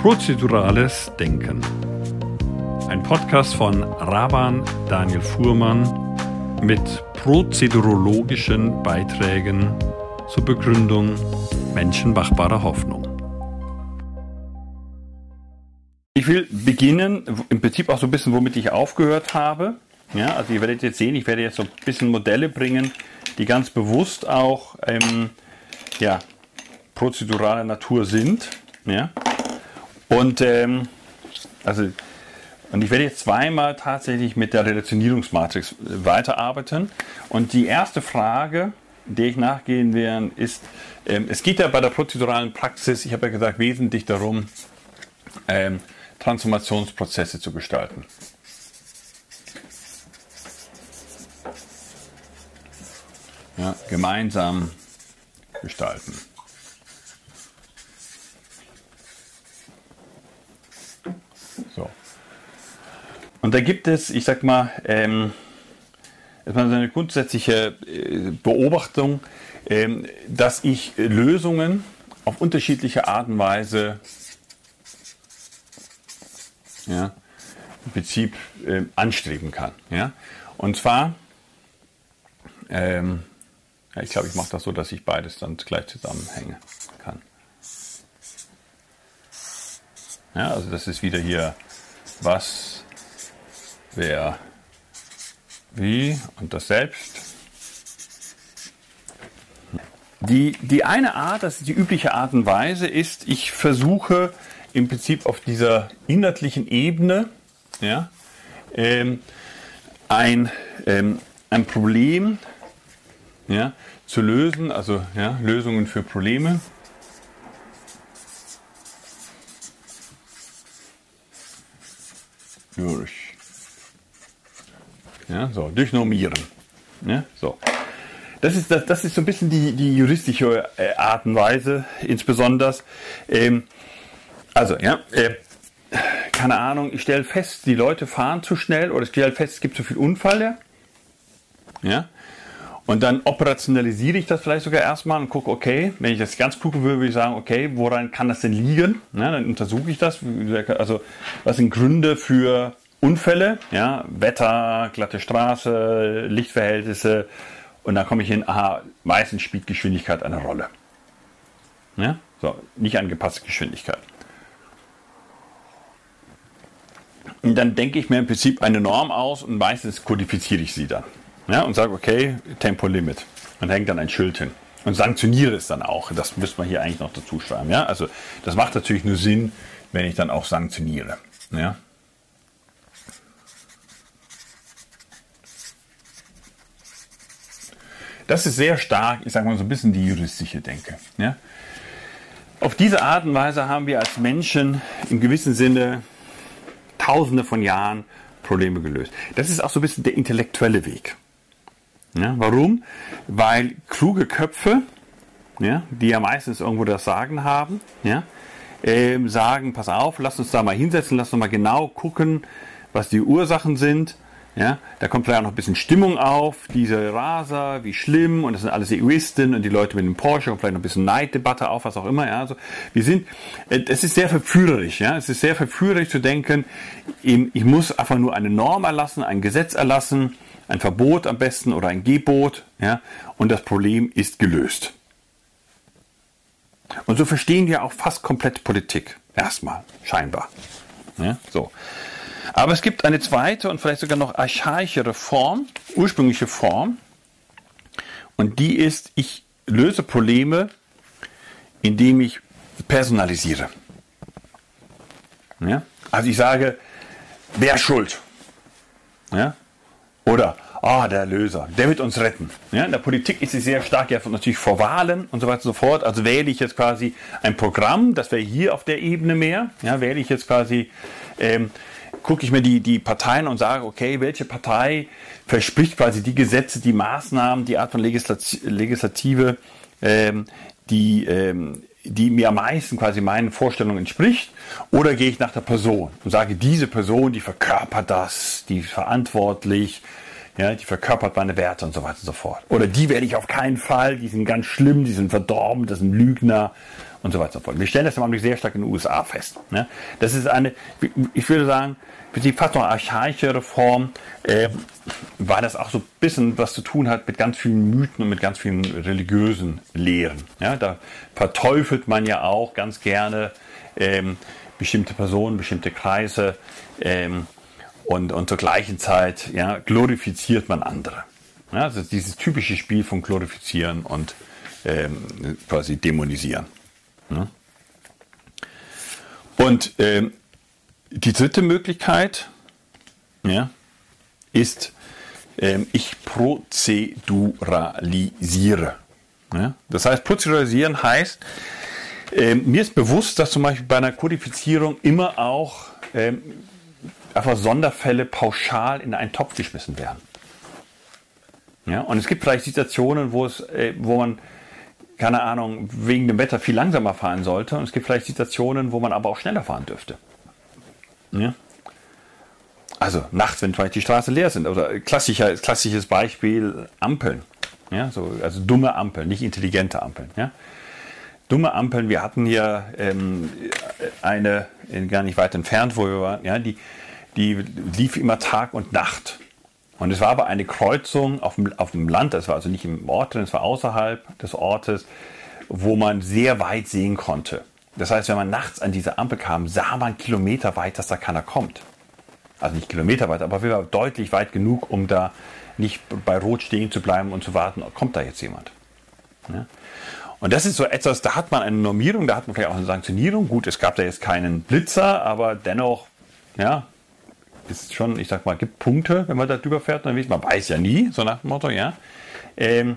Prozedurales Denken. Ein Podcast von Raban Daniel Fuhrmann mit prozedurologischen Beiträgen zur Begründung menschenmachbarer Hoffnung. Ich will beginnen, im Prinzip auch so ein bisschen, womit ich aufgehört habe. Ja, also ihr werdet jetzt sehen, ich werde jetzt so ein bisschen Modelle bringen, die ganz bewusst auch ähm, ja, prozeduraler Natur sind. Ja. Und, ähm, also, und ich werde jetzt zweimal tatsächlich mit der Relationierungsmatrix weiterarbeiten. Und die erste Frage, der ich nachgehen werde, ist, ähm, es geht ja bei der prozeduralen Praxis, ich habe ja gesagt, wesentlich darum, ähm, Transformationsprozesse zu gestalten. Ja, gemeinsam gestalten. So. Und da gibt es, ich sag mal, ähm, eine grundsätzliche äh, Beobachtung, ähm, dass ich Lösungen auf unterschiedliche Art und Weise ja, im Prinzip äh, anstreben kann. Ja? Und zwar, ähm, ja, ich glaube, ich mache das so, dass ich beides dann gleich zusammenhängen kann. Ja, also das ist wieder hier was, wer, wie und das Selbst. Die, die eine Art, das ist die übliche Art und Weise, ist, ich versuche im Prinzip auf dieser inhaltlichen Ebene ja, ähm, ein, ähm, ein Problem ja, zu lösen, also ja, Lösungen für Probleme. Durch. Ja, so, durch Normieren. Ja, so. Das ist, das, das ist so ein bisschen die, die juristische äh, Art und Weise, insbesondere. Ähm, also, ja, äh, keine Ahnung, ich stelle fest, die Leute fahren zu schnell oder ich stelle fest, es gibt zu viel Unfälle. Ja. Und dann operationalisiere ich das vielleicht sogar erstmal und gucke, okay, wenn ich das ganz gucken würde, würde ich sagen, okay, woran kann das denn liegen? Ja, dann untersuche ich das. Also, was sind Gründe für Unfälle? Ja, Wetter, glatte Straße, Lichtverhältnisse. Und dann komme ich hin, aha, meistens spielt Geschwindigkeit eine Rolle. Ja, so, nicht angepasste Geschwindigkeit. Und dann denke ich mir im Prinzip eine Norm aus und meistens kodifiziere ich sie dann. Ja, und sage, okay, Tempolimit. Und hängt dann ein Schild hin. Und sanktioniere es dann auch. Das müsste man hier eigentlich noch dazu schreiben. Ja? Also das macht natürlich nur Sinn, wenn ich dann auch sanktioniere. Ja? Das ist sehr stark, ich sage mal so ein bisschen die juristische Denke. Ja? Auf diese Art und Weise haben wir als Menschen im gewissen Sinne tausende von Jahren Probleme gelöst. Das ist auch so ein bisschen der intellektuelle Weg. Ja, warum? Weil kluge Köpfe, ja, die ja meistens irgendwo das Sagen haben, ja, äh, sagen, pass auf, lass uns da mal hinsetzen, lass uns mal genau gucken, was die Ursachen sind ja, da kommt vielleicht auch noch ein bisschen Stimmung auf, diese Raser, wie schlimm, und das sind alles Egoisten und die Leute mit dem Porsche und vielleicht noch ein bisschen Neiddebatte auf, was auch immer. Ja, also wir sind, äh, es ist sehr verführerisch, ja, es ist sehr verführerisch zu denken, ich muss einfach nur eine Norm erlassen, ein Gesetz erlassen, ein Verbot am besten oder ein Gebot, ja, und das Problem ist gelöst. Und so verstehen wir auch fast komplett Politik. Erstmal, scheinbar. Ja, so. Aber es gibt eine zweite und vielleicht sogar noch archaischere Form, ursprüngliche Form. Und die ist, ich löse Probleme, indem ich personalisiere. Ja? Also ich sage, wer schuld? Ja? Oder, ah, der Löser, der wird uns retten. Ja? In der Politik ist sie sehr stark, ja, natürlich vor Wahlen und so weiter und so fort. Also wähle ich jetzt quasi ein Programm, das wäre hier auf der Ebene mehr. Ja, wähle ich jetzt quasi ähm, gucke ich mir die, die Parteien und sage, okay, welche Partei verspricht quasi die Gesetze, die Maßnahmen, die Art von Legislative, ähm, die, ähm, die mir am meisten quasi meinen Vorstellungen entspricht, oder gehe ich nach der Person und sage, diese Person, die verkörpert das, die ist verantwortlich, ja, die verkörpert meine Werte und so weiter und so fort. Oder die werde ich auf keinen Fall, die sind ganz schlimm, die sind verdorben, das sind Lügner und so weiter und so fort. Wir stellen das im Augenblick sehr stark in den USA fest. Ne? Das ist eine, ich würde sagen, die fast noch archaische Form, äh, weil das auch so ein bisschen was zu tun hat mit ganz vielen Mythen und mit ganz vielen religiösen Lehren. Ja, da verteufelt man ja auch ganz gerne ähm, bestimmte Personen, bestimmte Kreise ähm, und, und zur gleichen Zeit ja, glorifiziert man andere. Ja, also dieses typische Spiel von glorifizieren und ähm, quasi dämonisieren. Ja. Und ähm, die dritte Möglichkeit ja, ist, ähm, ich prozeduralisiere. Ja? Das heißt, prozeduralisieren heißt, ähm, mir ist bewusst, dass zum Beispiel bei einer Kodifizierung immer auch ähm, einfach Sonderfälle pauschal in einen Topf geschmissen werden. Ja? Und es gibt vielleicht Situationen, wo, es, äh, wo man keine Ahnung, wegen dem Wetter viel langsamer fahren sollte. Und es gibt vielleicht Situationen, wo man aber auch schneller fahren dürfte. Ja? Also nachts, wenn vielleicht die Straßen leer sind. Oder klassischer, klassisches Beispiel Ampeln. Ja, so, also dumme Ampeln, nicht intelligente Ampeln. Ja? Dumme Ampeln, wir hatten hier ähm, eine, gar nicht weit entfernt, wo wir waren, ja, die, die lief immer Tag und Nacht. Und es war aber eine Kreuzung auf dem, auf dem Land, das war also nicht im Ort, es war außerhalb des Ortes, wo man sehr weit sehen konnte. Das heißt, wenn man nachts an diese Ampel kam, sah man Kilometer weit, dass da keiner kommt. Also nicht Kilometer weit, aber wir waren deutlich weit genug, um da nicht bei Rot stehen zu bleiben und zu warten, kommt da jetzt jemand. Ja? Und das ist so etwas, da hat man eine Normierung, da hat man vielleicht auch eine Sanktionierung. Gut, es gab da jetzt keinen Blitzer, aber dennoch, ja, ist schon, ich sag mal, gibt Punkte, wenn man da drüber fährt. Man weiß ja nie, so nach dem Motto, ja. Ähm,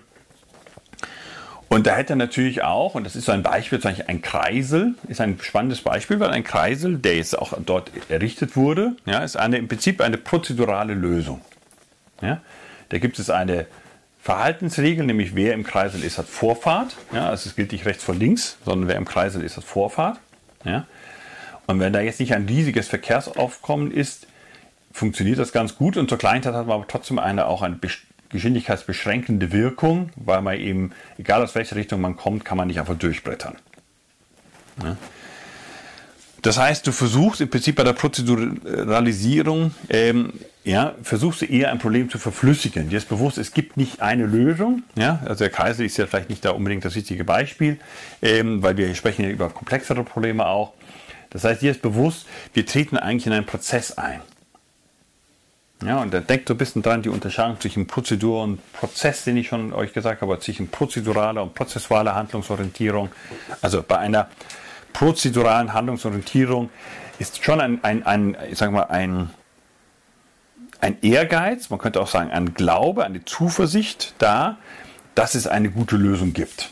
und da hätte er natürlich auch, und das ist so ein Beispiel, zum Beispiel ein Kreisel, ist ein spannendes Beispiel, weil ein Kreisel, der jetzt auch dort errichtet wurde, ja, ist eine, im Prinzip eine prozedurale Lösung. Ja. Da gibt es eine Verhaltensregel, nämlich wer im Kreisel ist, hat Vorfahrt. Ja, also es gilt nicht rechts vor links, sondern wer im Kreisel ist, hat Vorfahrt. Ja. Und wenn da jetzt nicht ein riesiges Verkehrsaufkommen ist, funktioniert das ganz gut und zur Kleinheit hat man aber trotzdem eine, auch eine geschwindigkeitsbeschränkende Wirkung, weil man eben, egal aus welcher Richtung man kommt, kann man nicht einfach durchbrettern. Ja. Das heißt, du versuchst im Prinzip bei der Prozeduralisierung, ähm, ja, versuchst du eher ein Problem zu verflüssigen. Dir ist bewusst, es gibt nicht eine Lösung. Ja? Also der Kreisel ist ja vielleicht nicht da unbedingt das richtige Beispiel, ähm, weil wir sprechen ja über komplexere Probleme auch. Das heißt, dir ist bewusst, wir treten eigentlich in einen Prozess ein. Ja, und denkt so ein bisschen dran, die Unterscheidung zwischen Prozedur und Prozess, den ich schon euch gesagt habe, zwischen prozeduraler und prozessualer Handlungsorientierung. Also bei einer prozeduralen Handlungsorientierung ist schon ein, ein, ein ich sag mal, ein, ein Ehrgeiz, man könnte auch sagen, ein Glaube, eine Zuversicht da, dass es eine gute Lösung gibt.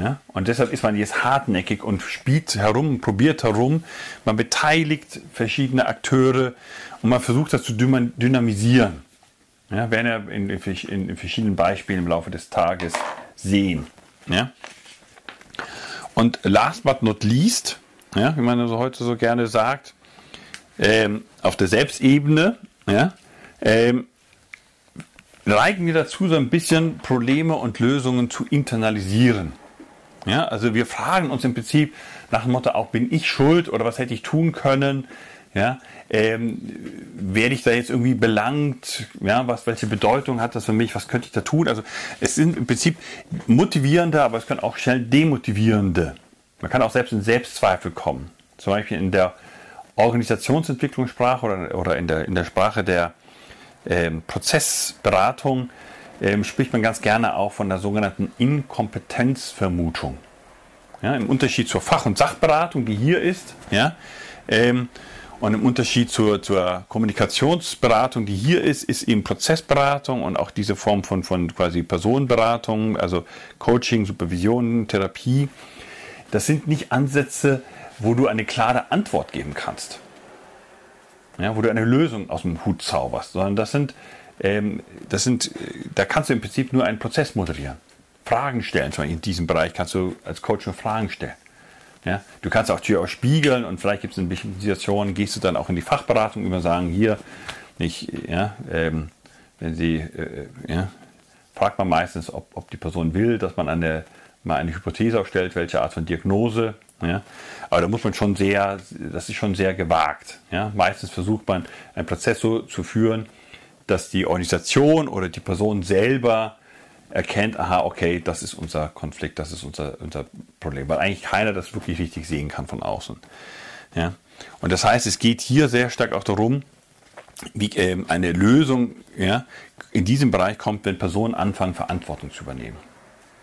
Ja? Und deshalb ist man jetzt hartnäckig und spielt herum, probiert herum. Man beteiligt verschiedene Akteure und man versucht das zu dynamisieren. Ja, werden wir in, in, in, verschiedenen Beispielen im Laufe des Tages sehen. Ja? Und last but not least, ja, wie man also heute so gerne sagt, ähm, auf der Selbstebene, ja, ähm, neigen wir dazu, so ein bisschen Probleme und Lösungen zu internalisieren. Ja, also wir fragen uns im Prinzip nach dem Motto auch, bin ich schuld oder was hätte ich tun können? Ja, ähm, werde ich da jetzt irgendwie belangt? Ja, was, welche Bedeutung hat das für mich? Was könnte ich da tun? Also es sind im Prinzip motivierende, aber es können auch schnell demotivierende. Man kann auch selbst in Selbstzweifel kommen. Zum Beispiel in der Organisationsentwicklungssprache oder, oder in, der, in der Sprache der ähm, Prozessberatung ähm, spricht man ganz gerne auch von der sogenannten Inkompetenzvermutung. Ja, Im Unterschied zur Fach- und Sachberatung, die hier ist, ja, ähm, und im Unterschied zur, zur Kommunikationsberatung, die hier ist, ist eben Prozessberatung und auch diese Form von, von quasi Personenberatung, also Coaching, Supervision, Therapie. Das sind nicht Ansätze, wo du eine klare Antwort geben kannst. Ja, wo du eine Lösung aus dem Hut zauberst, sondern das sind, das sind, da kannst du im Prinzip nur einen Prozess moderieren. Fragen stellen, zum Beispiel in diesem Bereich kannst du als Coach nur Fragen stellen. Ja, du kannst auch Tür auch spiegeln und vielleicht gibt es in bestimmten Situationen, gehst du dann auch in die Fachberatung über sagen, hier, ich, ja, ähm, wenn Sie, äh, ja, fragt man meistens, ob, ob die Person will, dass man eine, mal eine Hypothese aufstellt, welche Art von Diagnose. Ja. Aber da muss man schon sehr, das ist schon sehr gewagt. Ja. Meistens versucht man, einen Prozess so zu führen, dass die Organisation oder die Person selber erkennt, aha, okay, das ist unser Konflikt, das ist unser, unser Problem, weil eigentlich keiner das wirklich richtig sehen kann von außen. Ja? Und das heißt, es geht hier sehr stark auch darum, wie ähm, eine Lösung ja, in diesem Bereich kommt, wenn Personen anfangen, Verantwortung zu übernehmen.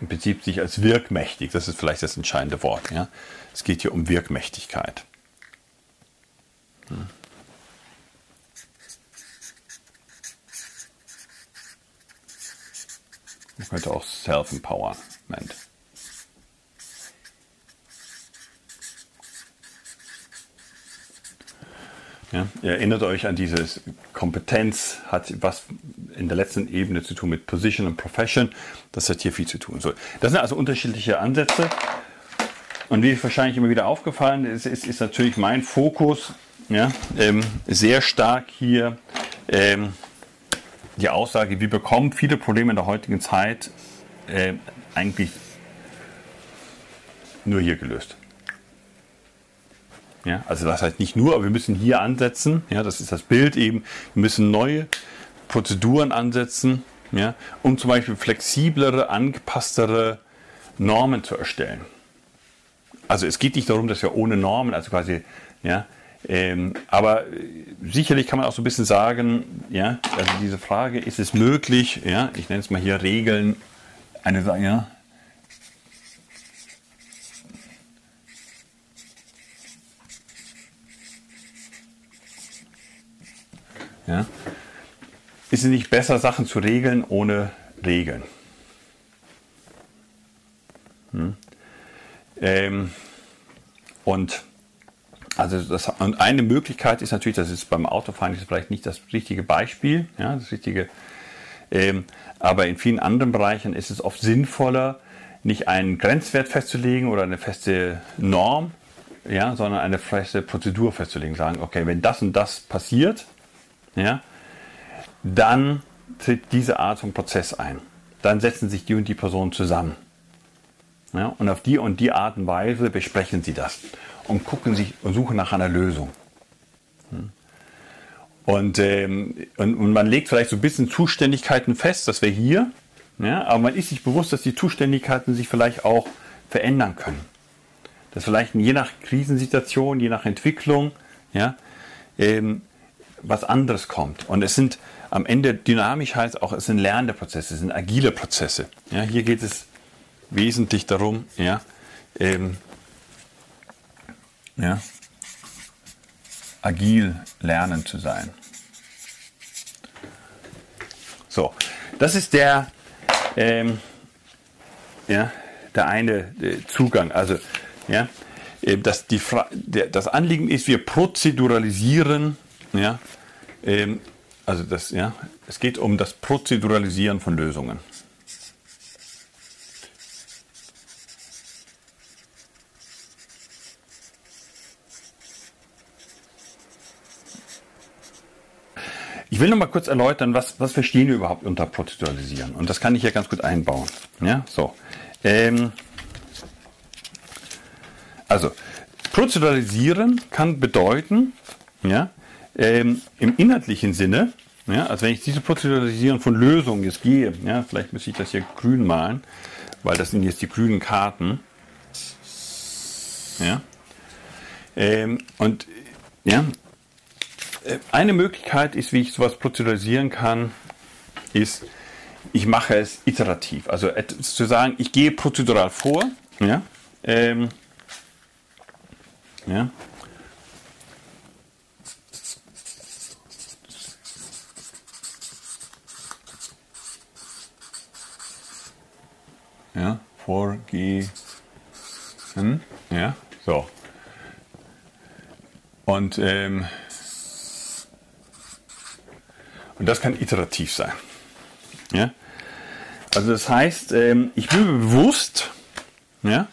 Im Prinzip sich als wirkmächtig, das ist vielleicht das entscheidende Wort. Ja? Es geht hier um Wirkmächtigkeit. Hm. Man könnte auch Self-Empowerment. Ja, ihr erinnert euch an diese Kompetenz, hat was in der letzten Ebene zu tun mit Position und Profession. Das hat hier viel zu tun. So, das sind also unterschiedliche Ansätze. Und wie wahrscheinlich immer wieder aufgefallen ist, ist, ist natürlich mein Fokus ja, ähm, sehr stark hier ähm, die Aussage, wir bekommen viele Probleme in der heutigen Zeit äh, eigentlich nur hier gelöst. Ja, also das heißt nicht nur, aber wir müssen hier ansetzen. Ja, das ist das Bild eben. Wir müssen neue Prozeduren ansetzen, ja, um zum Beispiel flexiblere, angepasstere Normen zu erstellen. Also es geht nicht darum, dass wir ohne Normen, also quasi ja, ähm, aber sicherlich kann man auch so ein bisschen sagen, ja, also diese Frage, ist es möglich, ja, ich nenne es mal hier Regeln, eine ja, Ja? Ist es nicht besser, Sachen zu regeln ohne Regeln? Hm? Ähm, und also das, und eine Möglichkeit ist natürlich, das ist beim Autofahren ist vielleicht nicht das richtige Beispiel, ja, das richtige, ähm, aber in vielen anderen Bereichen ist es oft sinnvoller, nicht einen Grenzwert festzulegen oder eine feste Norm, ja, sondern eine feste Prozedur festzulegen. Sagen, okay, wenn das und das passiert, ja, dann tritt diese Art von Prozess ein. Dann setzen sich die und die Personen zusammen. Ja, und auf die und die Art und Weise besprechen sie das und gucken sich und suchen nach einer Lösung. Und, ähm, und, und, man legt vielleicht so ein bisschen Zuständigkeiten fest, dass wir hier, ja, aber man ist sich bewusst, dass die Zuständigkeiten sich vielleicht auch verändern können. Dass vielleicht je nach Krisensituation, je nach Entwicklung, ja, ähm, was anderes kommt. Und es sind am Ende dynamisch heißt auch, es sind lernende Prozesse, es sind agile Prozesse. Ja, hier geht es wesentlich darum, ja, ähm, ja, agil lernen zu sein. So, das ist der, ähm, ja, der eine äh, Zugang. Also, ja, äh, das, die der, das Anliegen ist, wir prozeduralisieren, ja, ähm, also das, ja, es geht um das Prozeduralisieren von Lösungen. Ich will noch mal kurz erläutern, was, was verstehen wir überhaupt unter Prozeduralisieren. Und das kann ich hier ganz gut einbauen. Ja, so. Ähm, also, Prozeduralisieren kann bedeuten, ja, ähm, im inhaltlichen Sinne, ja, also wenn ich diese Prozeduralisieren von Lösungen jetzt gehe, ja, vielleicht müsste ich das hier grün malen, weil das sind jetzt die grünen Karten. Ja. Ähm, und ja, eine Möglichkeit ist, wie ich sowas prozeduralisieren kann, ist, ich mache es iterativ. Also zu sagen, ich gehe prozedural vor, ja, ähm, ja, ja, vorgehen, ja, so. Und ähm, und das kann iterativ sein. Ja? Also das heißt, ähm, ich bin mir bewusst, ja,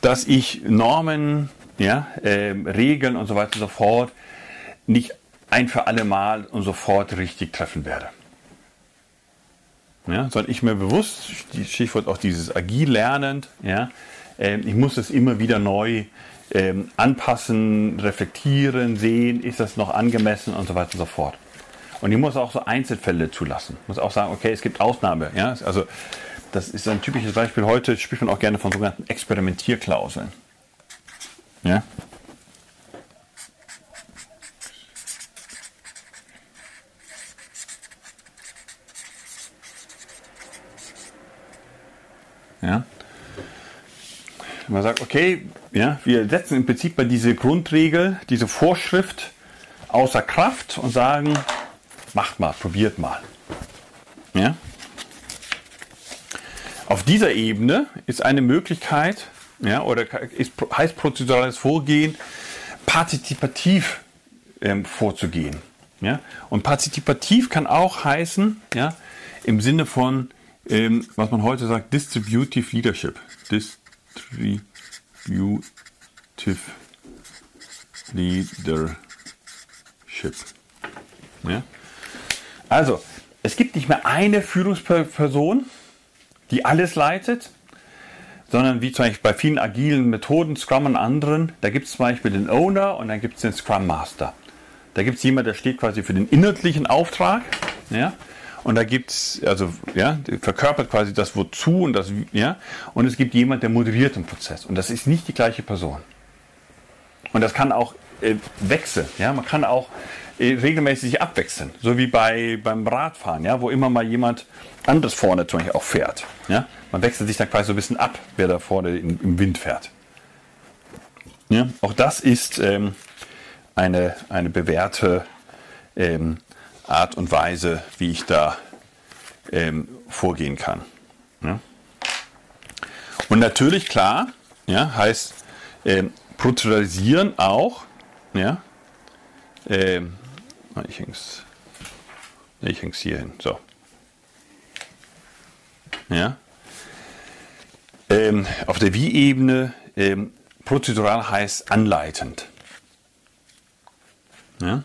dass ich Normen, ja, ähm, Regeln und so weiter und so fort nicht ein für alle Mal und sofort richtig treffen werde. Ja, sondern ich mir bewusst, Stichwort auch dieses agil lernend, ja, äh, ich muss es immer wieder neu ähm, anpassen, reflektieren, sehen, ist das noch angemessen und so weiter und so fort. Und ich muss auch so Einzelfälle zulassen. Muss auch sagen, okay, es gibt Ausnahme. Ja? Also das ist ein typisches Beispiel. Heute spricht man auch gerne von sogenannten Experimentierklauseln. Ja? Ja? Man sagt, okay, ja, wir setzen im Prinzip bei diese Grundregel, diese Vorschrift außer Kraft und sagen, macht mal, probiert mal. Ja? Auf dieser Ebene ist eine Möglichkeit, ja, oder ist, heißt prozedurales Vorgehen, partizipativ ähm, vorzugehen. Ja? Und partizipativ kann auch heißen, ja, im Sinne von, ähm, was man heute sagt, Distributive Leadership. Distributive Leadership. Ja? Also, es gibt nicht mehr eine Führungsperson, die alles leitet, sondern wie zum Beispiel bei vielen agilen Methoden, Scrum und anderen, da gibt es zum Beispiel den Owner und dann gibt es den Scrum Master. Da gibt es jemanden, der steht quasi für den inhaltlichen Auftrag, ja, und da gibt es, also, ja, verkörpert quasi das Wozu und das, ja, und es gibt jemanden, der moderiert den Prozess. Und das ist nicht die gleiche Person. Und das kann auch äh, wechseln, ja, man kann auch regelmäßig sich abwechseln, so wie bei, beim Radfahren, ja, wo immer mal jemand anderes vorne zum Beispiel auch fährt. Ja? Man wechselt sich dann quasi so ein bisschen ab, wer da vorne im, im Wind fährt. Ja? Auch das ist ähm, eine, eine bewährte ähm, Art und Weise, wie ich da ähm, vorgehen kann. Ja? Und natürlich, klar, ja, heißt ähm, auch, ja, ähm, ich häng's, ich häng's hier hin, so. Ja. Ähm, auf der Wie-Ebene ähm, prozedural heißt anleitend. Ja.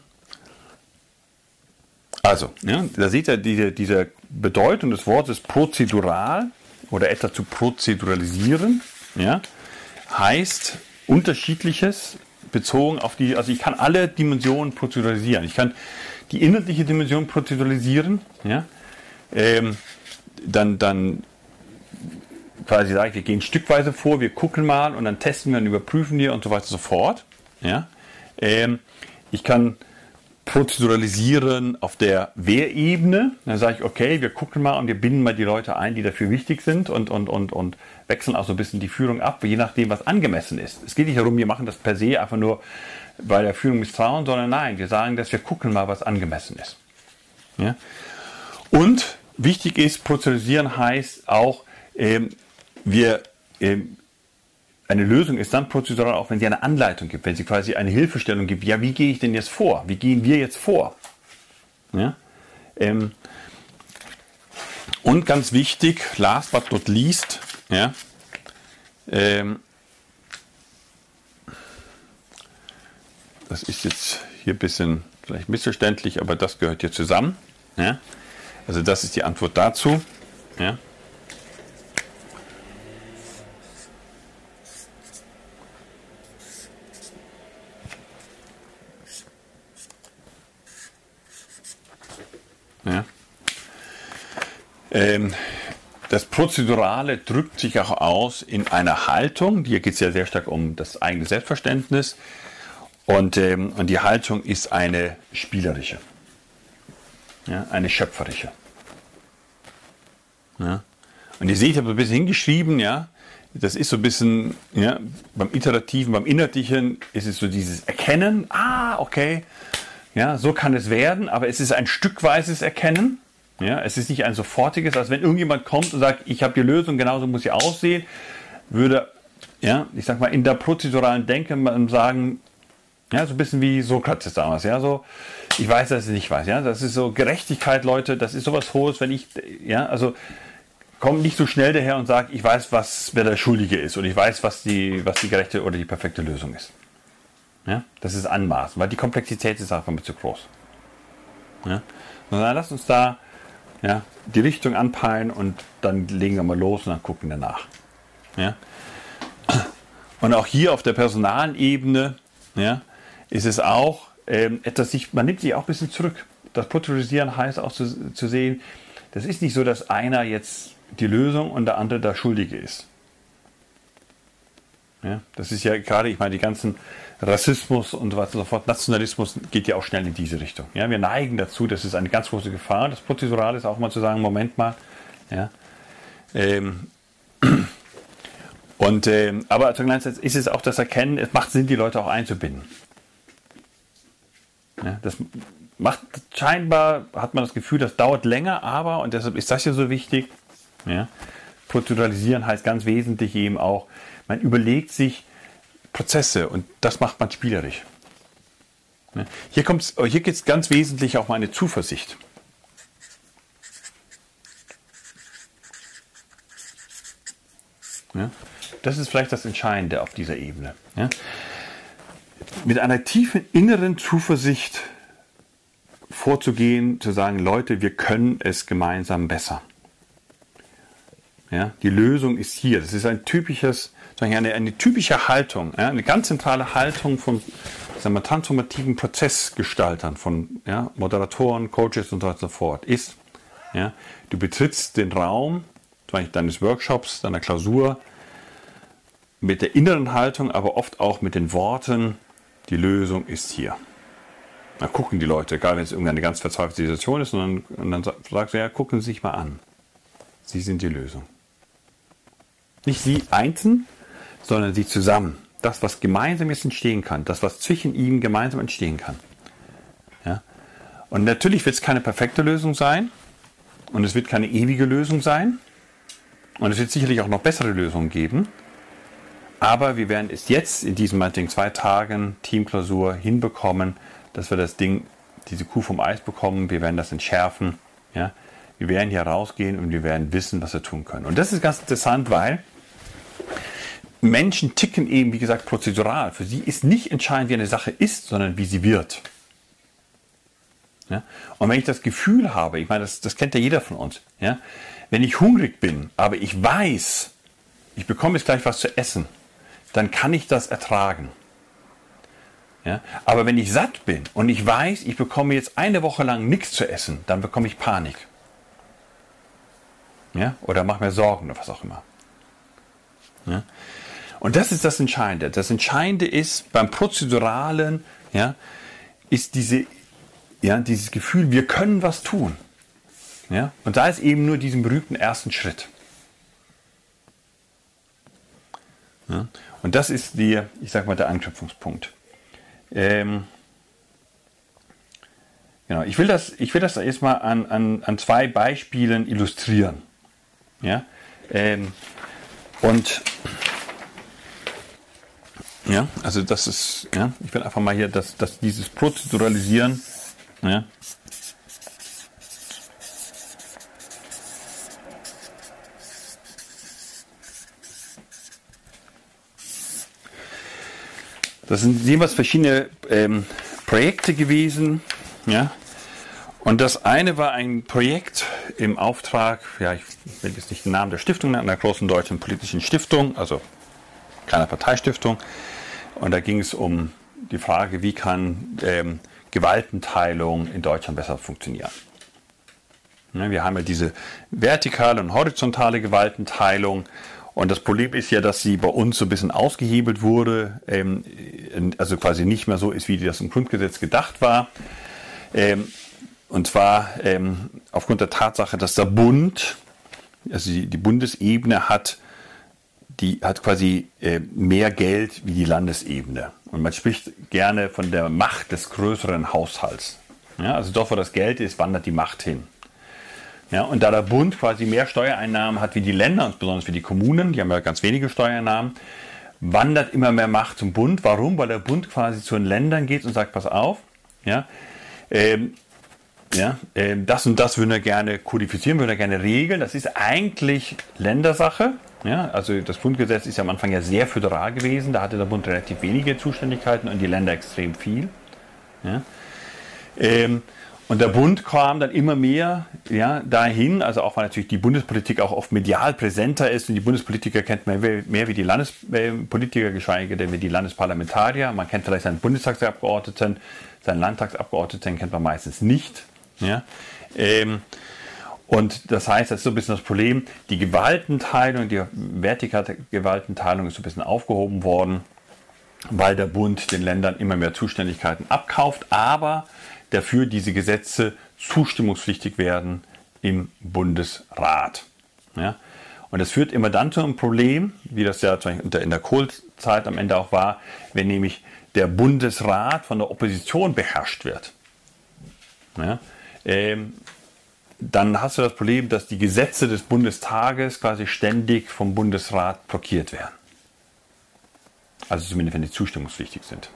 Also, ja, da seht ihr diese, diese Bedeutung des Wortes prozedural oder etwa zu prozeduralisieren, ja, heißt unterschiedliches bezogen auf die, also ich kann alle Dimensionen prozeduralisieren. Ich kann die inhaltliche Dimension prozeduralisieren, ja, ähm, dann, dann quasi sage ich, wir gehen stückweise vor, wir gucken mal und dann testen wir und überprüfen wir und so weiter und so fort. Ja? Ähm, ich kann prozeduralisieren auf der Wehrebene. Dann sage ich, okay, wir gucken mal und wir binden mal die Leute ein, die dafür wichtig sind und, und, und, und wechseln auch so ein bisschen die Führung ab, je nachdem, was angemessen ist. Es geht nicht darum, wir machen das per se einfach nur bei der Führung misstrauen, sondern nein, wir sagen, dass wir gucken mal, was angemessen ist. Ja? Und wichtig ist, prozeduralisieren heißt auch, ähm, wir ähm, eine Lösung ist dann prozedural auch, wenn sie eine Anleitung gibt, wenn sie quasi eine Hilfestellung gibt. Ja, wie gehe ich denn jetzt vor? Wie gehen wir jetzt vor? Ja? Ähm, und ganz wichtig, last but not least, ja, ähm, das ist jetzt hier ein bisschen vielleicht missverständlich, aber das gehört hier zusammen. Ja? Also das ist die Antwort dazu. Ja? Ja. Ähm, das Prozedurale drückt sich auch aus in einer Haltung. Hier geht es ja sehr stark um das eigene Selbstverständnis. Und, ähm, und die Haltung ist eine spielerische, ja, eine schöpferische. Ja. Und ihr seht, ich habe ein bisschen hingeschrieben, ja, das ist so ein bisschen, ja, beim Iterativen, beim Inhaltlichen ist es so dieses Erkennen, ah, okay, ja, so kann es werden, aber es ist ein stückweises Erkennen. Ja, es ist nicht ein sofortiges, als wenn irgendjemand kommt und sagt, ich habe die Lösung, genauso muss sie aussehen, würde, ja, ich sag mal, in der prozeduralen Denke man sagen, ja, so ein bisschen wie Sokrates damals, ja, so, ich weiß, dass ich nicht weiß, ja, das ist so Gerechtigkeit, Leute, das ist sowas Hohes, wenn ich, ja, also, komm nicht so schnell daher und sag, ich weiß, was, wer der Schuldige ist und ich weiß, was die, was die gerechte oder die perfekte Lösung ist. Ja? Das ist Anmaßen, weil die Komplexität ist einfach mit zu groß. Ja? Sondern lass uns da Ja, die Richtung anpeilen und dann legen wir mal los und dann gucken wir nach. Ja. Und auch hier auf der personalen Ebene ja, ist es auch ähm, etwas, sich, man nimmt sich auch ein bisschen zurück. Das Prozedurisieren heißt auch zu, zu sehen, das ist nicht so, dass einer jetzt die Lösung und der andere der Schuldige ist. Ja, das ist ja gerade, ich meine, die ganzen Rassismus und und so fort, Nationalismus geht ja auch schnell in diese Richtung. Ja, wir neigen dazu, das ist eine ganz große Gefahr. Das Prozessural ist auch mal zu sagen, Moment mal, ja, ähm, und, ähm, aber zur gleichen Zeit ist es auch das Erkennen, es macht Sinn, die Leute auch einzubinden. Ja, das macht scheinbar, hat man das Gefühl, das dauert länger, aber, und deshalb ist das ja so wichtig, ja, Prozeduralisieren heißt ganz wesentlich eben auch, man überlegt sich Prozesse und das macht man spielerisch. Hier, hier geht es ganz wesentlich auch um eine Zuversicht. Ja? Das ist vielleicht das Entscheidende auf dieser Ebene. Ja? Mit einer tiefen inneren Zuversicht vorzugehen, zu sagen, Leute, wir können es gemeinsam besser. Ja, die Lösung ist hier. Das ist ein typisches, eine, eine typische Haltung, ja, eine ganz zentrale Haltung von sagen wir, transformativen Prozessgestaltern, von ja, Moderatoren, Coaches und so weiter und so fort, ist, ja, du betrittst den Raum deines Workshops, deiner Klausur, mit der inneren Haltung, aber oft auch mit den Worten, die Lösung ist hier. Da gucken die Leute, egal wenn es irgendeine ganz verzweifelte Situation ist, und dann, und dann sagst du, ja, gucken Sie sich mal an. Sie sind die Lösung. Nicht sie einzeln, sondern sie zusammen. Das, was gemeinsam jetzt entstehen kann, das, was zwischen ihnen gemeinsam entstehen kann. Ja? Und natürlich wird es keine perfekte Lösung sein und es wird keine ewige Lösung sein und es wird sicherlich auch noch bessere Lösungen geben. Aber wir werden es jetzt in diesen meinetwegen zwei Tagen Teamklausur hinbekommen, dass wir das Ding, diese Kuh vom Eis bekommen. Wir werden das entschärfen. Ja? Wir werden hier rausgehen und wir werden wissen, was wir tun können. Und das ist ganz interessant, weil Menschen ticken eben, wie gesagt, prozedural. Für sie ist nicht entscheidend, wie eine Sache ist, sondern wie sie wird. Ja? Und wenn ich das Gefühl habe, ich meine, das, das kennt ja jeder von uns, ja? wenn ich hungrig bin, aber ich weiß, ich bekomme jetzt gleich was zu essen, dann kann ich das ertragen. Ja? Aber wenn ich satt bin und ich weiß, ich bekomme jetzt eine Woche lang nichts zu essen, dann bekomme ich Panik. Ja? Oder mache mir Sorgen oder was auch immer. Ja? Und das ist das Entscheidende. Das Entscheidende ist beim Prozeduralen, ja, ist diese, ja, dieses Gefühl, wir können was tun. Ja? Und da ist eben nur diesen berühmten ersten Schritt. Ja? Und das ist die, ich sag mal, der Anknüpfungspunkt. Ähm, genau, ich will das, ich will das erstmal an, an, an zwei Beispielen illustrieren. Ja? Ähm, und ja, also das ist, ja, ich will einfach mal hier, dass, dass dieses Prozeduralisieren, ja, Das sind jeweils verschiedene ähm, Projekte gewesen, ja. Und das eine war ein Projekt im Auftrag, ja, ich will jetzt nicht den Namen der Stiftung nennen, einer großen deutschen politischen Stiftung, also keiner Parteistiftung, und da ging es um die Frage, wie kann ähm, Gewaltenteilung in Deutschland besser funktionieren. Ne, wir haben ja diese vertikale und horizontale Gewaltenteilung. Und das Problem ist ja, dass sie bei uns so ein bisschen ausgehebelt wurde, ähm, also quasi nicht mehr so ist, wie das im Grundgesetz gedacht war. Ähm, und zwar ähm, aufgrund der Tatsache, dass der Bund, also die, die Bundesebene hat die hat quasi äh, mehr Geld wie die Landesebene. Und man spricht gerne von der Macht des größeren Haushalts. Ja, also dort, wo das Geld ist, wandert die Macht hin. Ja, und da der Bund quasi mehr Steuereinnahmen hat wie die Länder, und besonders wie die Kommunen, die haben ja ganz wenige Steuereinnahmen, wandert immer mehr Macht zum Bund. Warum? Weil der Bund quasi zu den Ländern geht und sagt, pass auf, ja, ähm, ja, äh, das und das würden wir gerne kodifizieren, würden wir gerne regeln. Das ist eigentlich Ländersache. Ja, also das Grundgesetz ist am Anfang ja sehr föderal gewesen. Da hatte der Bund relativ wenige Zuständigkeiten und die Länder extrem viel. Ja. Ähm, Und der Bund kam dann immer mehr ja, dahin, also auch weil natürlich die Bundespolitik auch oft medial präsenter ist und die Bundespolitiker kennt man mehr wie die Landespolitiker, geschweige denn wie die Landesparlamentarier. Man kennt vielleicht seinen Bundestagsabgeordneten, seinen Landtagsabgeordneten kennt man meistens nicht. Ja. Ähm, und das heißt, das ist so ein bisschen das Problem, die Gewaltenteilung, die vertikale Gewaltenteilung ist so ein bisschen aufgehoben worden, weil der Bund den Ländern immer mehr Zuständigkeiten abkauft, aber dafür diese Gesetze zustimmungspflichtig werden im Bundesrat. Ja? Und das führt immer dann zu einem Problem, wie das ja in der Kohlzeit am Ende auch war, wenn nämlich der Bundesrat von der Opposition beherrscht wird. Ja? Ähm, dann hast du das Problem, dass die Gesetze des Bundestages quasi ständig vom Bundesrat blockiert werden. Also zumindest wenn die zustimmungspflichtig sind.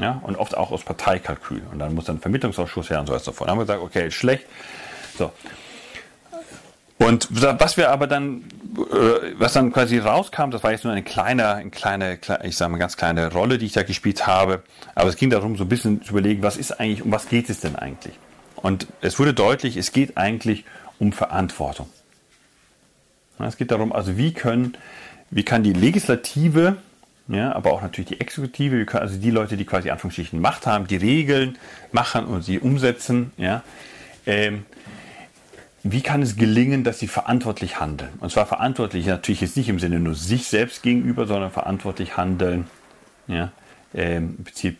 Ja, und oft auch aus Parteikalkül. Und dann muss dann ein Vermittlungsausschuss her und so weiter fort. Dann haben wir gesagt, okay, schlecht. So. Und was wir aber dann, äh, was dann quasi rauskam, das war jetzt nur eine kleine, eine kleine, ich sage mal ganz kleine Rolle, die ich da gespielt habe. Aber es ging darum, so ein bisschen zu überlegen, was ist eigentlich, um was geht es denn eigentlich? Und es wurde deutlich, es geht eigentlich um Verantwortung. Es geht darum, also wie können, wie kann die Legislative ja, aber auch natürlich die Exekutive, also die Leute, die quasi Anführungsstrichen Macht haben, die Regeln machen und sie umsetzen, ja, ähm, wie kann es gelingen, dass sie verantwortlich handeln? Und zwar verantwortlich natürlich jetzt nicht im Sinne nur sich selbst gegenüber, sondern verantwortlich handeln, ja, ähm, im Prinzip,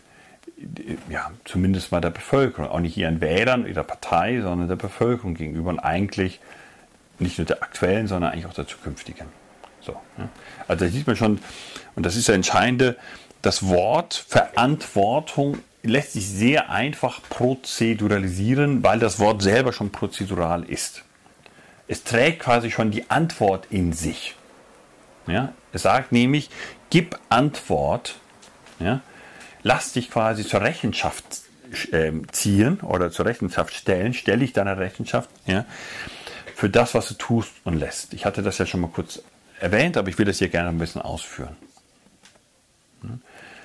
ja, zumindest mal der Bevölkerung, auch nicht ihren Wählern, ihrer Partei, sondern der Bevölkerung gegenüber und eigentlich nicht nur der aktuellen, sondern eigentlich auch der zukünftigen. So, ja. Also da sieht man schon, und das ist das Entscheidende, das Wort Verantwortung lässt sich sehr einfach prozeduralisieren, weil das Wort selber schon prozedural ist. Es trägt quasi schon die Antwort in sich. Ja? Es sagt nämlich, gib Antwort, ja? Lass dich quasi zur Rechenschaft äh, ziehen oder zur Rechenschaft stellen, stelle ich deiner Rechenschaft ja? für das, was du tust und lässt. Ich hatte das ja schon mal kurz erwähnt, aber ich will das hier gerne ein bisschen ausführen.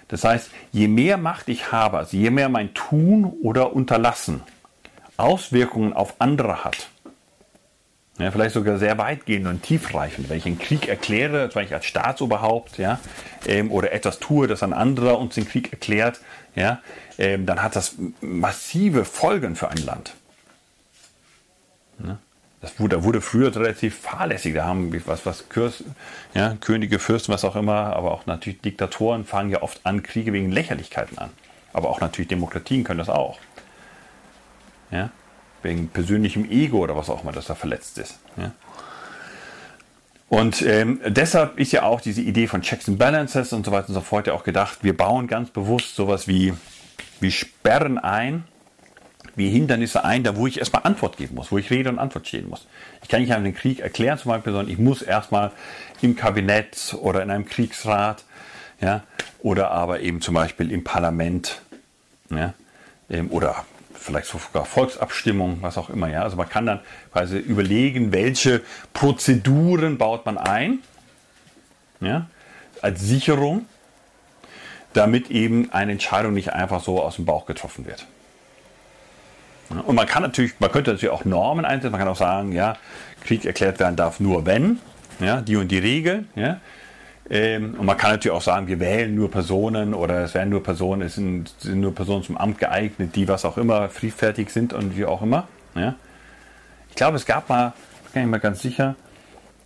Das heißt, je mehr Macht ich habe, also je mehr mein Tun oder Unterlassen Auswirkungen auf andere hat, ja, vielleicht sogar sehr weitgehend und tiefreichend, wenn ich einen Krieg erkläre, wenn ich als Staatsoberhaupt ja, ähm, oder etwas tue, das ein anderer uns den Krieg erklärt, ja, ähm, dann hat das massive Folgen für ein Land. Ja. Das wurde, wurde früher relativ fahrlässig. Da haben was, was Kürs, ja, Könige, Fürsten, was auch immer, aber auch natürlich Diktatoren fangen ja oft an, Kriege wegen Lächerlichkeiten an. Aber auch natürlich Demokratien können das auch. Ja? Wegen persönlichem Ego oder was auch immer, das da verletzt ist. Ja? Und ähm, deshalb ist ja auch diese Idee von Checks and Balances und so weiter und so fort ja auch gedacht, wir bauen ganz bewusst sowas wie, wie Sperren ein, wie Hindernisse ein, da wo ich erstmal Antwort geben muss, wo ich Rede und Antwort stehen muss. Ich kann nicht einfach den Krieg erklären zum Beispiel, sondern ich muss erstmal im Kabinett oder in einem Kriegsrat, ja, oder aber eben zum Beispiel im Parlament, ja, oder vielleicht sogar Volksabstimmung, was auch immer, ja. Also man kann dann quasi überlegen, welche Prozeduren baut man ein, ja, als Sicherung, damit eben eine Entscheidung nicht einfach so aus dem Bauch getroffen wird. Und man kann natürlich, man könnte natürlich auch Normen einsetzen, man kann auch sagen, ja, Krieg erklärt werden darf nur wenn, ja, die und die Regeln, ja. Ähm, und man kann natürlich auch sagen, wir wählen nur Personen oder es werden nur Personen, es sind, sind nur Personen zum Amt geeignet, die was auch immer friedfertig sind und wie auch immer. Ja. Ich glaube, es gab mal, bin ich mal ganz sicher,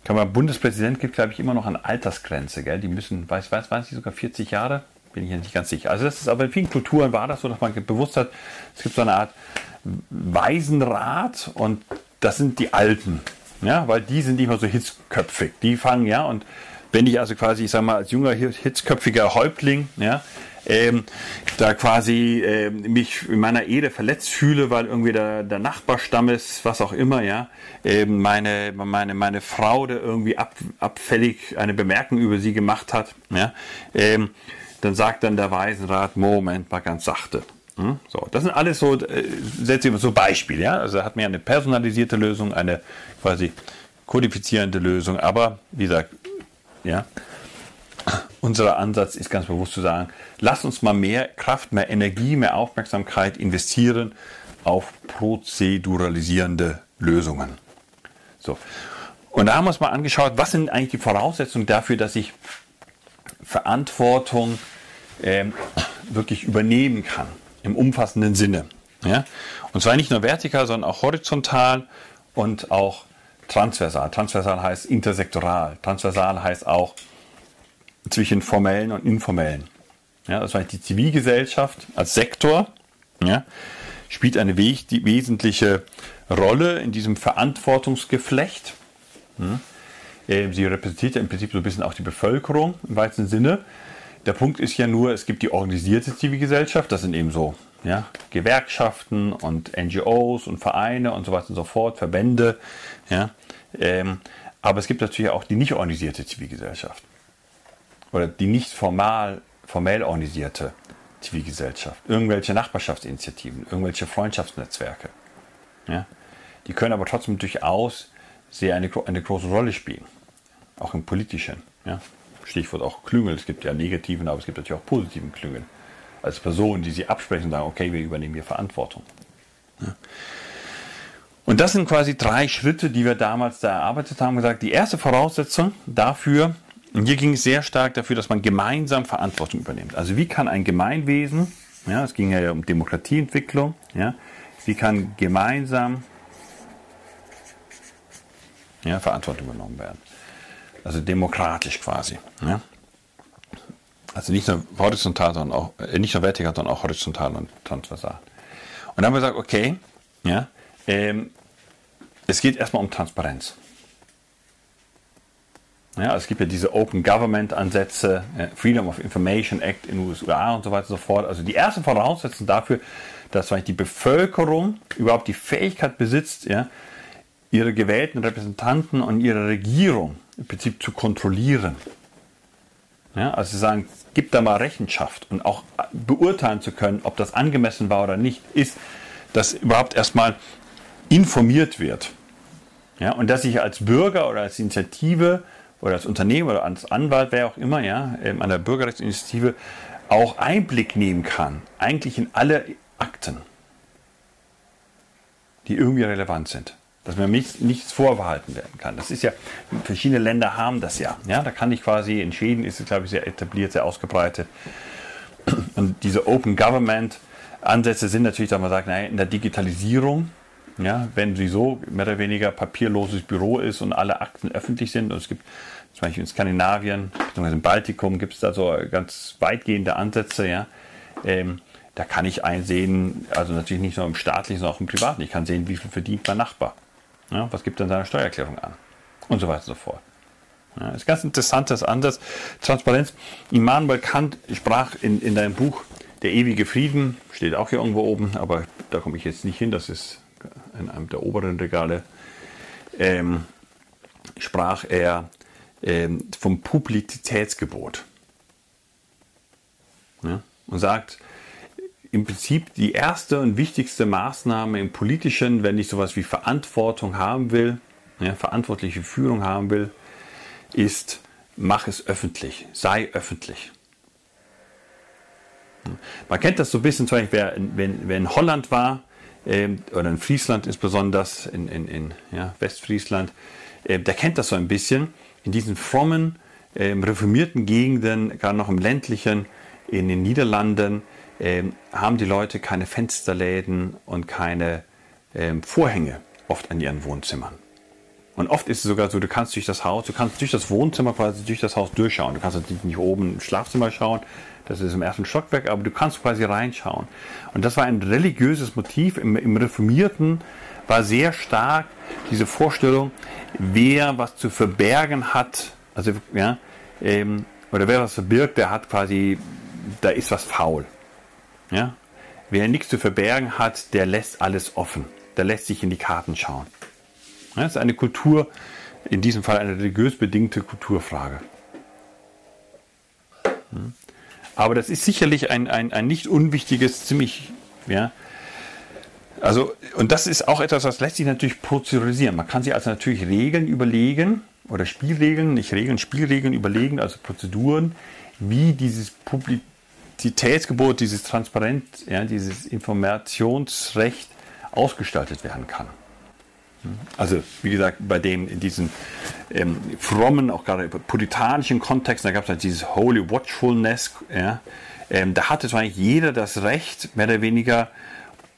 kann man, Bundespräsident gibt, glaube ich, immer noch eine Altersgrenze, gell? Die müssen, weiß, weiß, weiß ich, sogar 40 Jahre, bin ich ja nicht ganz sicher. Also das ist aber in vielen Kulturen war das so, dass man bewusst hat, es gibt so eine Art Waisenrat und das sind die Alten, ja, weil die sind nicht mehr so hitzköpfig. Die fangen, ja, und wenn ich also quasi, ich sag mal, als junger hitzköpfiger Häuptling, ja, ähm, da quasi äh, mich in meiner Ehre verletzt fühle, weil irgendwie der, der Nachbarstamm ist, was auch immer, ja, ähm, meine, meine, meine Frau, der irgendwie ab, abfällig eine Bemerkung über sie gemacht hat, ja, ähm, dann sagt dann der Waisenrat, Moment mal ganz sachte. Hm? So, das sind alles so, äh, so Beispiele. Ja? Also hat man eine personalisierte Lösung, eine quasi kodifizierende Lösung. Aber wie gesagt, ja, unser Ansatz ist ganz bewusst zu sagen, lass uns mal mehr Kraft, mehr Energie, mehr Aufmerksamkeit investieren auf prozeduralisierende Lösungen. So. Und da haben wir uns mal angeschaut, was sind eigentlich die Voraussetzungen dafür, dass ich Verantwortung ähm, wirklich übernehmen kann, im umfassenden Sinne. Ja? Und zwar nicht nur vertikal, sondern auch horizontal und auch transversal. Transversal heißt intersektoral. Transversal heißt auch zwischen formellen und informellen. Ja, das heißt, die Zivilgesellschaft als Sektor ja, spielt eine wesentliche Rolle in diesem Verantwortungsgeflecht. Hm. Sie repräsentiert ja im Prinzip so ein bisschen auch die Bevölkerung im weitesten Sinne. Der Punkt ist ja nur, es gibt die organisierte Zivilgesellschaft, das sind eben so ja, Gewerkschaften und NGOs und Vereine und so weiter und so fort, Verbände. Ja, ähm, aber es gibt natürlich auch die nicht organisierte Zivilgesellschaft oder die nicht formal, formell organisierte Zivilgesellschaft, irgendwelche Nachbarschaftsinitiativen, irgendwelche Freundschaftsnetzwerke. Ja? Die können aber trotzdem durchaus sehr eine, eine große Rolle spielen, auch im politischen. Ja? Stichwort auch Klüngel, es gibt ja negativen, aber es gibt natürlich auch positiven Klüngel. Als Personen, die sie absprechen und sagen, okay, wir übernehmen hier Verantwortung. Ja? Und das sind quasi drei Schritte, die wir damals da erarbeitet haben. Gesagt, die erste Voraussetzung dafür und hier ging es sehr stark dafür, dass man gemeinsam Verantwortung übernimmt. Also wie kann ein Gemeinwesen, ja, es ging ja um Demokratieentwicklung, ja, wie kann gemeinsam ja, Verantwortung übernommen werden. Also demokratisch quasi. Ja. Also nicht nur horizontal, sondern auch, äh, nicht nur vertikal, sondern auch horizontal und transversal. Und dann haben wir gesagt, okay, ja, ähm, es geht erstmal um Transparenz. Ja, es gibt ja diese Open Government Ansätze, Freedom of Information Act in den USA und so weiter und so fort. Also die erste Voraussetzung dafür, dass die Bevölkerung überhaupt die Fähigkeit besitzt, ja, ihre gewählten Repräsentanten und ihre Regierung im Prinzip zu kontrollieren. Ja, also sie sagen, gib da mal Rechenschaft und auch beurteilen zu können, ob das angemessen war oder nicht, ist, dass überhaupt erstmal informiert wird. Ja, und dass ich als Bürger oder als Initiative oder als Unternehmen oder als Anwalt, wer auch immer, ja, ähm, an der Bürgerrechtsinitiative auch Einblick nehmen kann, eigentlich in alle Akten, die irgendwie relevant sind. Dass mir nichts, nichts vorbehalten werden kann. Das ist ja, verschiedene Länder haben das ja. ja da kann ich quasi, in Schweden ist es, glaube ich, sehr etabliert, sehr ausgebreitet. Und diese Open Government Ansätze sind natürlich, dass man sagt, naja, in der Digitalisierung ja, wenn sie so mehr oder weniger papierloses Büro ist und alle Akten öffentlich sind, und es gibt zum Beispiel in Skandinavien, beziehungsweise im Baltikum gibt es da so ganz weitgehende Ansätze, ja, ähm, da kann ich einsehen, also natürlich nicht nur im staatlichen, sondern auch im privaten, ich kann sehen, wie viel verdient mein Nachbar. Ja, was gibt in seiner Steuererklärung an? Und so weiter und so fort. Ja, ist ganz interessantes Ansatz. Transparenz. Immanuel Kant sprach in, in deinem Buch Der ewige Frieden, steht auch hier irgendwo oben, aber da komme ich jetzt nicht hin, das ist in einem der oberen Regale, ähm, sprach er ähm, vom Publizitätsgebot. Ja? Und sagt, im Prinzip die erste und wichtigste Maßnahme im Politischen, wenn ich sowas wie Verantwortung haben will, ja, verantwortliche Führung haben will, ist, mach es öffentlich, sei öffentlich. Man kennt das so ein bisschen, zum Beispiel, wer, wenn, wer in Holland war, oder in Friesland insbesondere, in, in, in ja, Westfriesland, äh, der kennt das so ein bisschen. In diesen frommen, äh, reformierten Gegenden, gerade noch im ländlichen, in den Niederlanden, haben die Leute keine Fensterläden und keine ähm, Vorhänge oft an ihren Wohnzimmern. Und oft ist es sogar so, du kannst durch das Haus, du kannst durch das Wohnzimmer quasi durch das Haus durchschauen. Du kannst natürlich nicht oben im Schlafzimmer schauen, das ist im ersten Stockwerk, aber du kannst quasi reinschauen. Und das war ein religiöses Motiv. Im, im Reformierten war sehr stark diese Vorstellung, wer was zu verbergen hat, also ja, ähm, oder wer was verbirgt, der hat quasi, da ist was faul. Ja? Wer nichts zu verbergen hat, der lässt alles offen. Der lässt sich in die Karten schauen. Das ist eine Kultur, in diesem Fall eine religiös bedingte Kulturfrage. Hm. Aber das ist sicherlich ein, ein, ein nicht unwichtiges, ziemlich, ja. Also, und das ist auch etwas, was lässt sich natürlich prozeduralisieren. Man kann sich also natürlich Regeln überlegen oder Spielregeln, nicht Regeln, Spielregeln überlegen, also Prozeduren, wie dieses Publizitätsgebot, dieses Transparent, ja, dieses Informationsrecht ausgestaltet werden kann. Also, wie gesagt, bei dem, in diesen ähm, frommen, auch gerade puritanischen Kontexten, da gab es halt dieses Holy Watchfulness, ja, ähm, da hatte zwar jeder das Recht, mehr oder weniger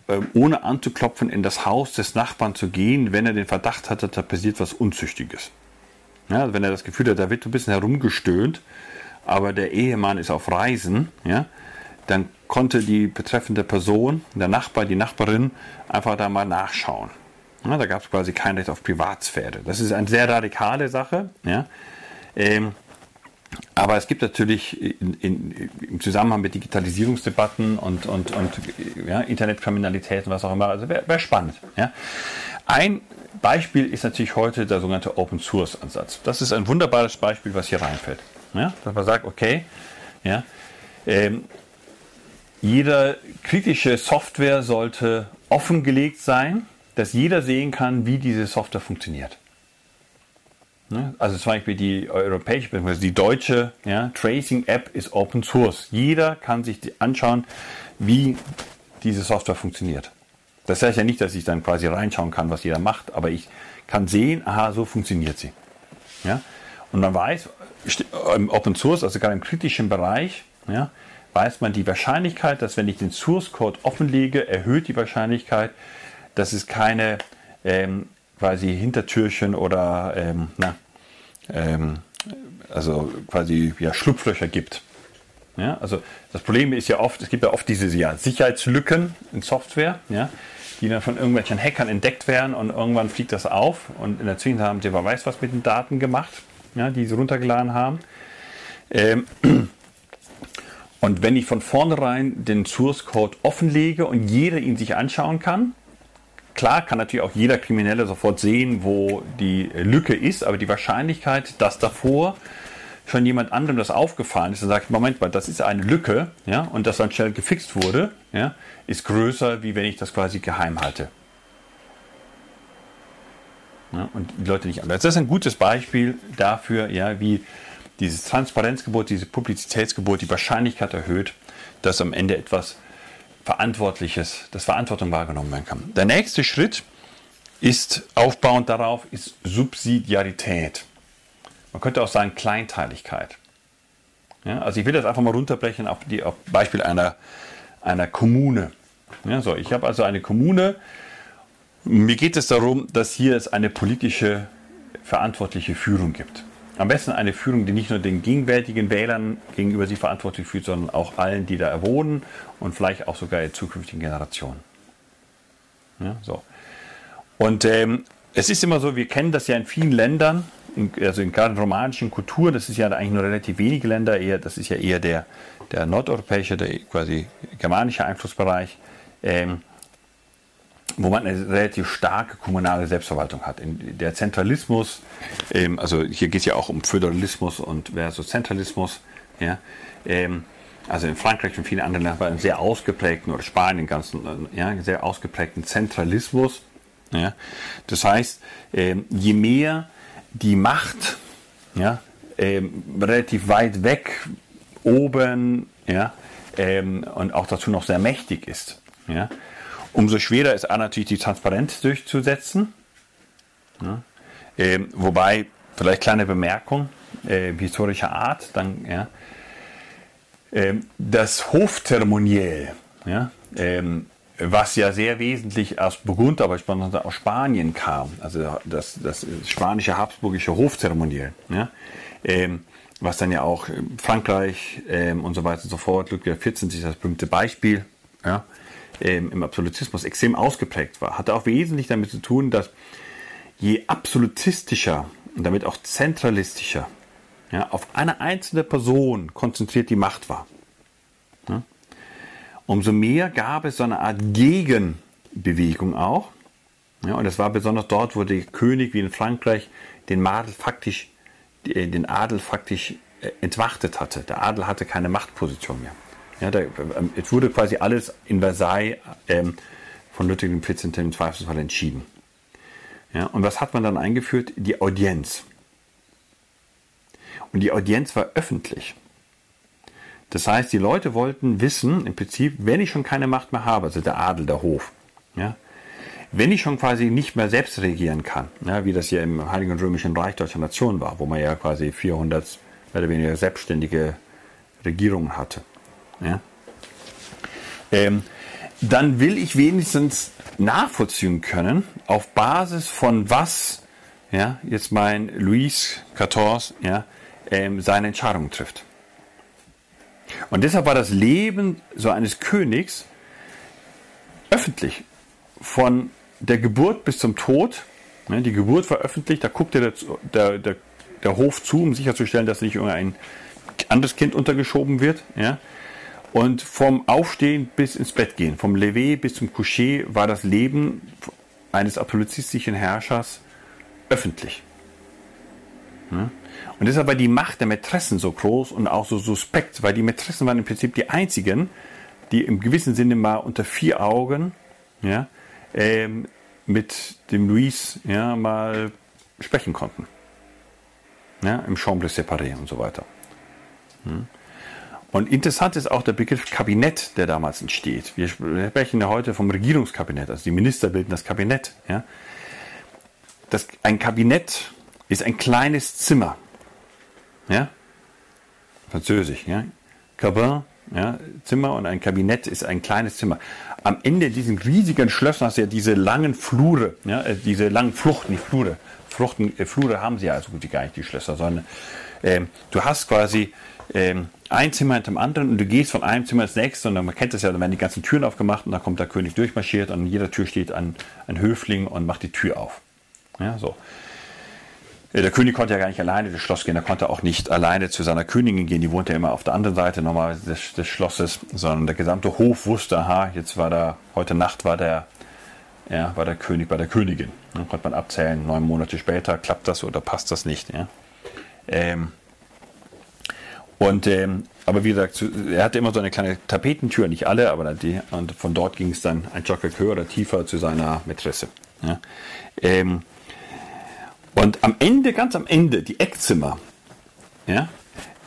ähm, ohne anzuklopfen in das Haus des Nachbarn zu gehen, wenn er den Verdacht hatte, da passiert was Unzüchtiges. Ja, also wenn er das Gefühl hat, da wird ein bisschen herumgestöhnt, aber der Ehemann ist auf Reisen, ja, dann konnte die betreffende Person, der Nachbar, die Nachbarin, einfach da mal nachschauen. Ja, da gab es quasi kein Recht auf Privatsphäre. Das ist eine sehr radikale Sache. Ja. Ähm, aber es gibt natürlich in, in, im Zusammenhang mit Digitalisierungsdebatten und, und, und ja, Internetkriminalität und was auch immer, also wäre wär spannend. Ja. Ein Beispiel ist natürlich heute der sogenannte Open Source Ansatz. Das ist ein wunderbares Beispiel, was hier reinfällt. Ja, dass man sagt, okay, ja, ähm, jede kritische Software sollte offengelegt sein dass jeder sehen kann, wie diese Software funktioniert. Ne? Also zum Beispiel die europäische, bzw. die deutsche ja, Tracing-App ist Open Source. Jeder kann sich anschauen, wie diese Software funktioniert. Das heißt ja nicht, dass ich dann quasi reinschauen kann, was jeder macht, aber ich kann sehen, aha, so funktioniert sie. Ja? Und man weiß, im Open Source, also gerade im kritischen Bereich, ja, weiß man die Wahrscheinlichkeit, dass wenn ich den Source Code offenlege, erhöht die Wahrscheinlichkeit, dass es keine ähm, quasi Hintertürchen oder ähm, na, ähm, also quasi ja, Schlupflöcher gibt. Ja, also das Problem ist ja oft, es gibt ja oft diese ja, Sicherheitslücken in Software, ja, die dann von irgendwelchen Hackern entdeckt werden und irgendwann fliegt das auf und in der Zwischenzeit haben sie wer weiß was mit den Daten gemacht, ja, die sie runtergeladen haben. Ähm, und wenn ich von vornherein den Source Code offenlege und jeder ihn sich anschauen kann, Klar kann natürlich auch jeder Kriminelle sofort sehen, wo die Lücke ist, aber die Wahrscheinlichkeit, dass davor schon jemand anderem das aufgefallen ist und sagt, Moment mal, das ist eine Lücke, ja, und das dann schnell gefixt wurde, ja, ist größer, wie wenn ich das quasi geheim halte. Ja, und die Leute nicht anders. Das ist ein gutes Beispiel dafür, ja, wie dieses Transparenzgebot, dieses Publizitätsgebot die Wahrscheinlichkeit erhöht, dass am Ende etwas Verantwortliches, dass Verantwortung wahrgenommen werden kann. Der nächste Schritt ist aufbauend darauf, ist Subsidiarität. Man könnte auch sagen Kleinteiligkeit. Ja, also ich will das einfach mal runterbrechen auf, die, auf Beispiel einer, einer Kommune. Ja, so, ich habe also eine Kommune. Mir geht es darum, dass hier es eine politische verantwortliche Führung gibt. Am besten eine Führung, die nicht nur den gegenwärtigen Wählern gegenüber sie verantwortlich fühlt, sondern auch allen, die da wohnen und vielleicht auch sogar der zukünftigen Generationen. Ja, so. Und ähm, es ist immer so, wir kennen das ja in vielen Ländern, in, also in gerade romanischen Kulturen, das ist ja eigentlich nur relativ wenige Länder, eher, das ist ja eher der, der nordeuropäische, der quasi germanische Einflussbereich. Ähm, wo man eine relativ starke kommunale Selbstverwaltung hat. Der Zentralismus, ähm, also hier geht es ja auch um Föderalismus und versus Zentralismus, ja, ähm, also in Frankreich und vielen anderen Ländern einen sehr ausgeprägten, oder Spanien ganz, ja, sehr ausgeprägten Zentralismus. Ja. Das heißt, ähm, je mehr die Macht ja, relativ weit weg oben ja, und auch dazu noch sehr mächtig ist, ja, Umso schwerer ist A natürlich die Transparenz durchzusetzen. Ja. Ähm, wobei, vielleicht kleine Bemerkung äh, historischer Art, dann, ja, ähm, das Hofthermoniell, ja, ähm, was ja sehr wesentlich aus Burgund, aber aus Spanien kam, also das, das spanische habsburgische Hofzeremoniell, ja, ähm, was dann ja auch Frankreich ähm, und so weiter und so fort, Ludwig XIV ist das berühmte Beispiel, ja, ähm, im Absolutismus extrem ausgeprägt war, hatte auch wesentlich damit zu tun, dass je absolutistischer und damit auch zentralistischer ja, auf eine einzelne Person konzentriert die Macht war, ja, umso mehr gab es so eine Art Gegenbewegung auch. Ja, und das war besonders dort, wo der König wie in Frankreich den Adel faktisch, den Adel faktisch äh, entmachtet hatte. Der Adel hatte keine Machtposition mehr. Ja, da, ähm, es wurde quasi alles in Versailles ähm, von Ludwig XIV. im Zweifelsfall entschieden. Ja, und was hat man dann eingeführt? Die Audienz. Und die Audienz war öffentlich. Das heißt, die Leute wollten wissen, im Prinzip, wenn ich schon keine Macht mehr habe, also der Adel, der Hof, ja, wenn ich schon quasi nicht mehr selbst regieren kann, ja, wie das ja im Heiligen Römischen Reich Deutscher Nation war, wo man ja quasi 400 mehr oder weniger selbstständige Regierungen hatte, ja, ähm, dann will ich wenigstens nachvollziehen können, auf Basis von was ja, jetzt mein Luis XIV ja, ähm, seine Entscheidung trifft. Und deshalb war das Leben so eines Königs öffentlich. Von der Geburt bis zum Tod. Ne, die Geburt war öffentlich, da guckte der, der, der, der Hof zu, um sicherzustellen, dass nicht irgendein anderes Kind untergeschoben wird. Ja. Und vom Aufstehen bis ins Bett gehen, vom Levé bis zum Coucher, war das Leben eines absolutistischen Herrschers öffentlich. Ja. Und deshalb war die Macht der Mätressen so groß und auch so suspekt, weil die Mätressen waren im Prinzip die einzigen, die im gewissen Sinne mal unter vier Augen ja, ähm, mit dem Luis ja, mal sprechen konnten. Ja, Im Chambre séparé und so weiter. Hm. Und interessant ist auch der Begriff Kabinett, der damals entsteht. Wir sprechen ja heute vom Regierungskabinett, also die Minister bilden das Kabinett. Ja. Das, ein Kabinett ist ein kleines Zimmer. Ja? Französisch, ja. Cabin, ja, Zimmer und ein Kabinett ist ein kleines Zimmer. Am Ende diesen riesigen Schlössern hast du ja diese langen Flure, ja, äh, diese langen Fluchten, nicht Flure. Fluchten, äh, Flure haben sie ja also gut wie gar nicht, die Schlösser, sondern ähm, du hast quasi ähm, ein Zimmer hinter dem anderen und du gehst von einem Zimmer ins nächste und man kennt das ja, dann werden die ganzen Türen aufgemacht und dann kommt der König durchmarschiert und an jeder Tür steht ein, ein Höfling und macht die Tür auf. Ja, so. Der König konnte ja gar nicht alleine das Schloss gehen, er konnte auch nicht alleine zu seiner Königin gehen, die wohnte ja immer auf der anderen Seite nochmal des, des Schlosses, sondern der gesamte Hof wusste, aha, jetzt war da, heute Nacht war der, ja, war der König bei der Königin. Dann konnte man abzählen, neun Monate später, klappt das oder passt das nicht. Ja? Ähm, und, ähm, aber wie gesagt, er hatte immer so eine kleine Tapetentür, nicht alle, aber die, und von dort ging es dann ein Stockwerk höher oder tiefer zu seiner Mätresse. Ja? Ähm, und am Ende, ganz am Ende, die Eckzimmer, ja,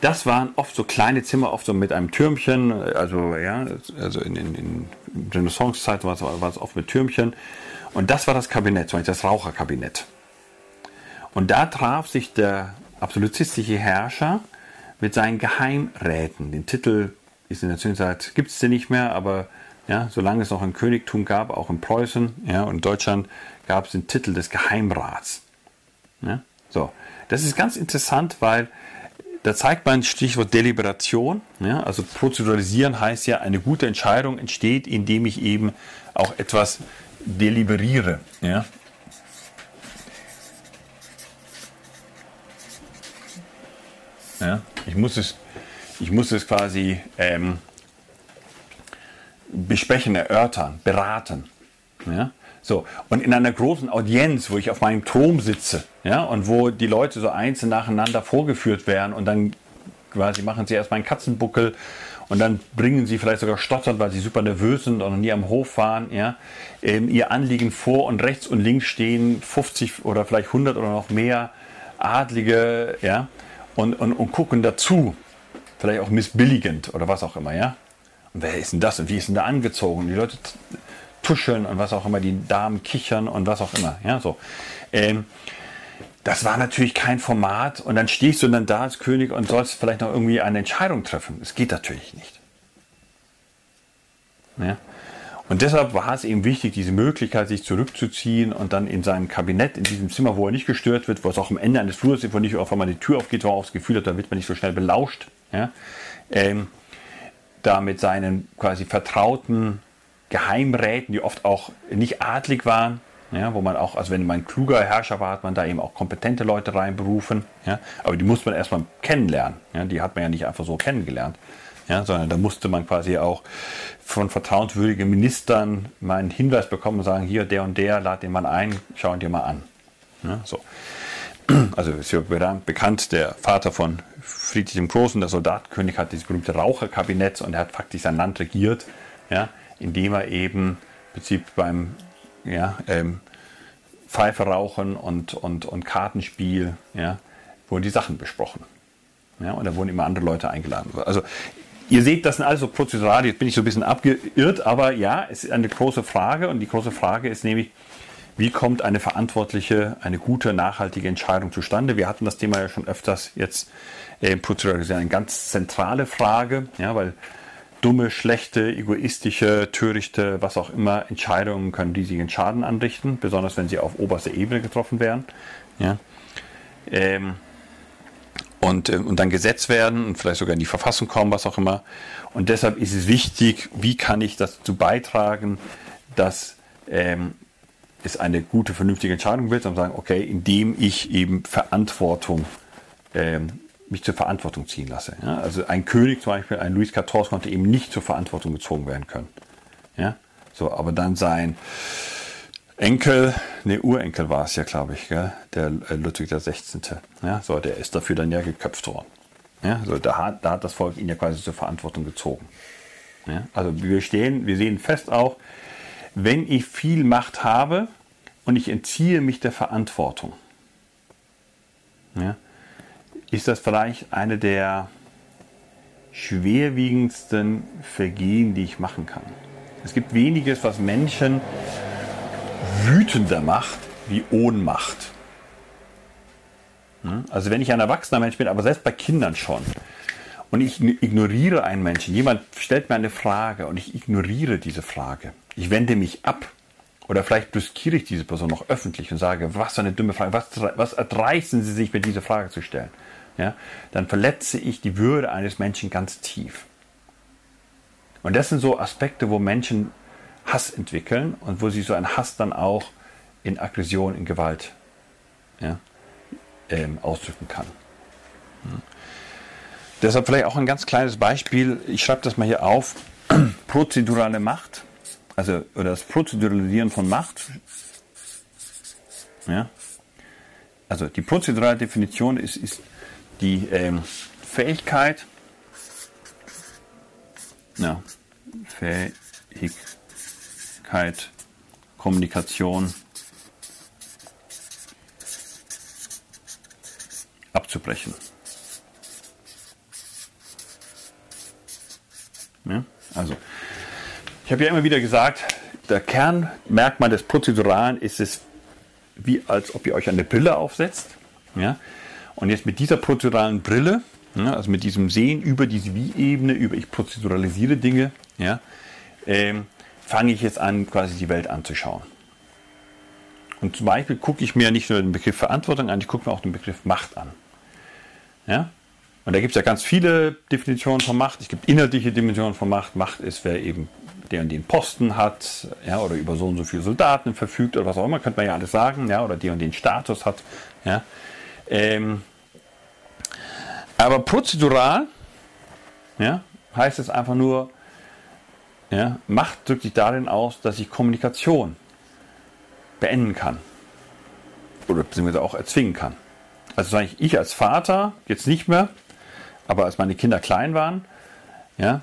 das waren oft so kleine Zimmer, oft so mit einem Türmchen, also ja, also in, in, in Renaissance-Zeit war es, oft mit Türmchen. Und das war das Kabinett, das Raucherkabinett. Und da traf sich der absolutistische Herrscher mit seinen Geheimräten. Den Titel ist in der Zwischenzeit, gibt es den nicht mehr, aber ja, solange es noch ein Königtum gab, auch in Preußen ja, und Deutschland, gab es den Titel des Geheimrats. Ja? So, das ist ganz interessant, weil da zeigt man Stichwort Deliberation. Ja? Also prozeduralisieren heißt ja, eine gute Entscheidung entsteht, indem ich eben auch etwas deliberiere. Ja? Ja? Ich, muss es, ich muss es quasi ähm, besprechen, erörtern, beraten. Ja? So, und in einer großen Audienz, wo ich auf meinem Thron sitze, ja, und wo die Leute so einzeln nacheinander vorgeführt werden und dann quasi machen sie erstmal einen Katzenbuckel und dann bringen sie vielleicht sogar stottern, weil sie super nervös sind und noch nie am Hof waren, ja, ähm, ihr Anliegen vor und rechts und links stehen 50 oder vielleicht 100 oder noch mehr Adlige, ja, und, und, und gucken dazu, vielleicht auch missbilligend oder was auch immer, ja. Und wer ist denn das und wie ist denn da angezogen? Die Leute tuscheln und was auch immer, die Damen kichern und was auch immer. Ja, so. Ähm, das war natürlich kein Format und dann stehst du dann da als König und sollst vielleicht noch irgendwie eine Entscheidung treffen. Das geht natürlich nicht. Ja? Und deshalb war es eben wichtig, diese Möglichkeit, sich zurückzuziehen und dann in seinem Kabinett, in diesem Zimmer, wo er nicht gestört wird, wo es auch am Ende eines Flurs ist, wo nicht auf einmal die Tür aufgeht, wo er auch das Gefühl hat, da wird man nicht so schnell belauscht, ja? ähm, da mit seinen quasi vertrauten Geheimräten, die oft auch nicht adlig waren, ja, wo man auch, also wenn man ein kluger Herrscher war, hat man da eben auch kompetente Leute reinberufen, ja, aber die muss man erstmal kennenlernen, ja, die hat man ja nicht einfach so kennengelernt, ja, sondern da musste man quasi auch von vertrauenswürdigen Ministern mal einen Hinweis bekommen und sagen, hier, der und der, lad den mal ein, schau ihn dir mal an. Ja, so. Also ist ja bekannt, der Vater von Friedrich dem Großen, der Soldatenkönig, hat dieses berühmte Raucherkabinett und er hat faktisch sein Land regiert. Ja, indem er eben im Prinzip beim ja, ähm, Pfeife rauchen und, und, und Kartenspiel ja, wurden die Sachen besprochen. Ja, und da wurden immer andere Leute eingeladen. Also Ihr seht, das sind also Prozedurale, jetzt bin ich so ein bisschen abgeirrt, aber ja, es ist eine große Frage und die große Frage ist nämlich, wie kommt eine verantwortliche, eine gute, nachhaltige Entscheidung zustande? Wir hatten das Thema ja schon öfters jetzt äh, prozeduralisieren, eine ganz zentrale Frage, ja, weil dumme, schlechte, egoistische, törichte, was auch immer Entscheidungen können riesigen Schaden anrichten, besonders wenn sie auf oberster Ebene getroffen werden. Ja. Ähm, und, äh, und dann gesetzt werden und vielleicht sogar in die Verfassung kommen, was auch immer. Und deshalb ist es wichtig, wie kann ich dazu beitragen, dass ähm, es eine gute, vernünftige Entscheidung wird, und sagen, okay, indem ich eben Verantwortung ähm, mich zur Verantwortung ziehen lasse. Ja? Also ein König zum Beispiel, ein Louis XIV konnte eben nicht zur Verantwortung gezogen werden können. Ja? So, aber dann sein Enkel, ne Urenkel war es ja, glaube ich, gell? der äh, Ludwig XVI. Ja? So, der ist dafür dann ja geköpft worden. Ja? So, da, hat, da hat das Volk ihn ja quasi zur Verantwortung gezogen. Ja? Also wir stehen, wir sehen fest auch, wenn ich viel Macht habe und ich entziehe mich der Verantwortung, ja, ist das vielleicht eine der schwerwiegendsten Vergehen, die ich machen kann. Es gibt weniges, was Menschen wütender macht wie Ohnmacht. Also wenn ich ein erwachsener Mensch bin, aber selbst bei Kindern schon, und ich ignoriere einen Menschen, jemand stellt mir eine Frage und ich ignoriere diese Frage, ich wende mich ab, oder vielleicht brüskiere ich diese Person noch öffentlich und sage, was für eine dumme Frage, was, was erdreisten Sie sich, mir diese Frage zu stellen? ja, dann verletze ich die Würde eines Menschen ganz tief. Und das sind so Aspekte, wo Menschen Hass entwickeln und wo sie so einen Hass dann auch in Aggression, in Gewalt ja, ähm, ausdrücken kann. Ja. Deshalb vielleicht auch ein ganz kleines Beispiel. Ich schreibe das mal hier auf. Prozedurale Macht, also oder das Prozeduralisieren von Macht. Ja. Also die prozedurale Definition ist, ist die ähm, Fähigkeit, ja, Fähigkeit, Kommunikation abzubrechen. Ja, also, ich habe ja immer wieder gesagt, der Kernmerkmal des Prozeduralen ist es, wie als ob ihr euch eine Brille aufsetzt. Ja? Und jetzt mit dieser prozeduralen Brille, ja, also mit diesem Sehen über diese Wie-Ebene, über ich prozeduralisiere Dinge, ja, ähm, fange ich jetzt an, quasi die Welt anzuschauen. Und zum Beispiel gucke ich mir nicht nur den Begriff Verantwortung an, ich gucke mir auch den Begriff Macht an. Ja? Und da gibt es ja ganz viele Definitionen von Macht. Es gibt inhaltliche Dimensionen von Macht. Macht ist, wer eben der und den Posten hat, ja, oder über so und so viele Soldaten verfügt oder was auch immer, könnte man ja alles sagen, ja, oder der und den Status hat. Ja. Ähm, aber prozedural ja, heißt es einfach nur, ja, Macht drückt sich darin aus, dass ich Kommunikation beenden kann. Oder beziehungsweise auch erzwingen kann. Also sage ich, ich als Vater, jetzt nicht mehr, aber als meine Kinder klein waren, ja,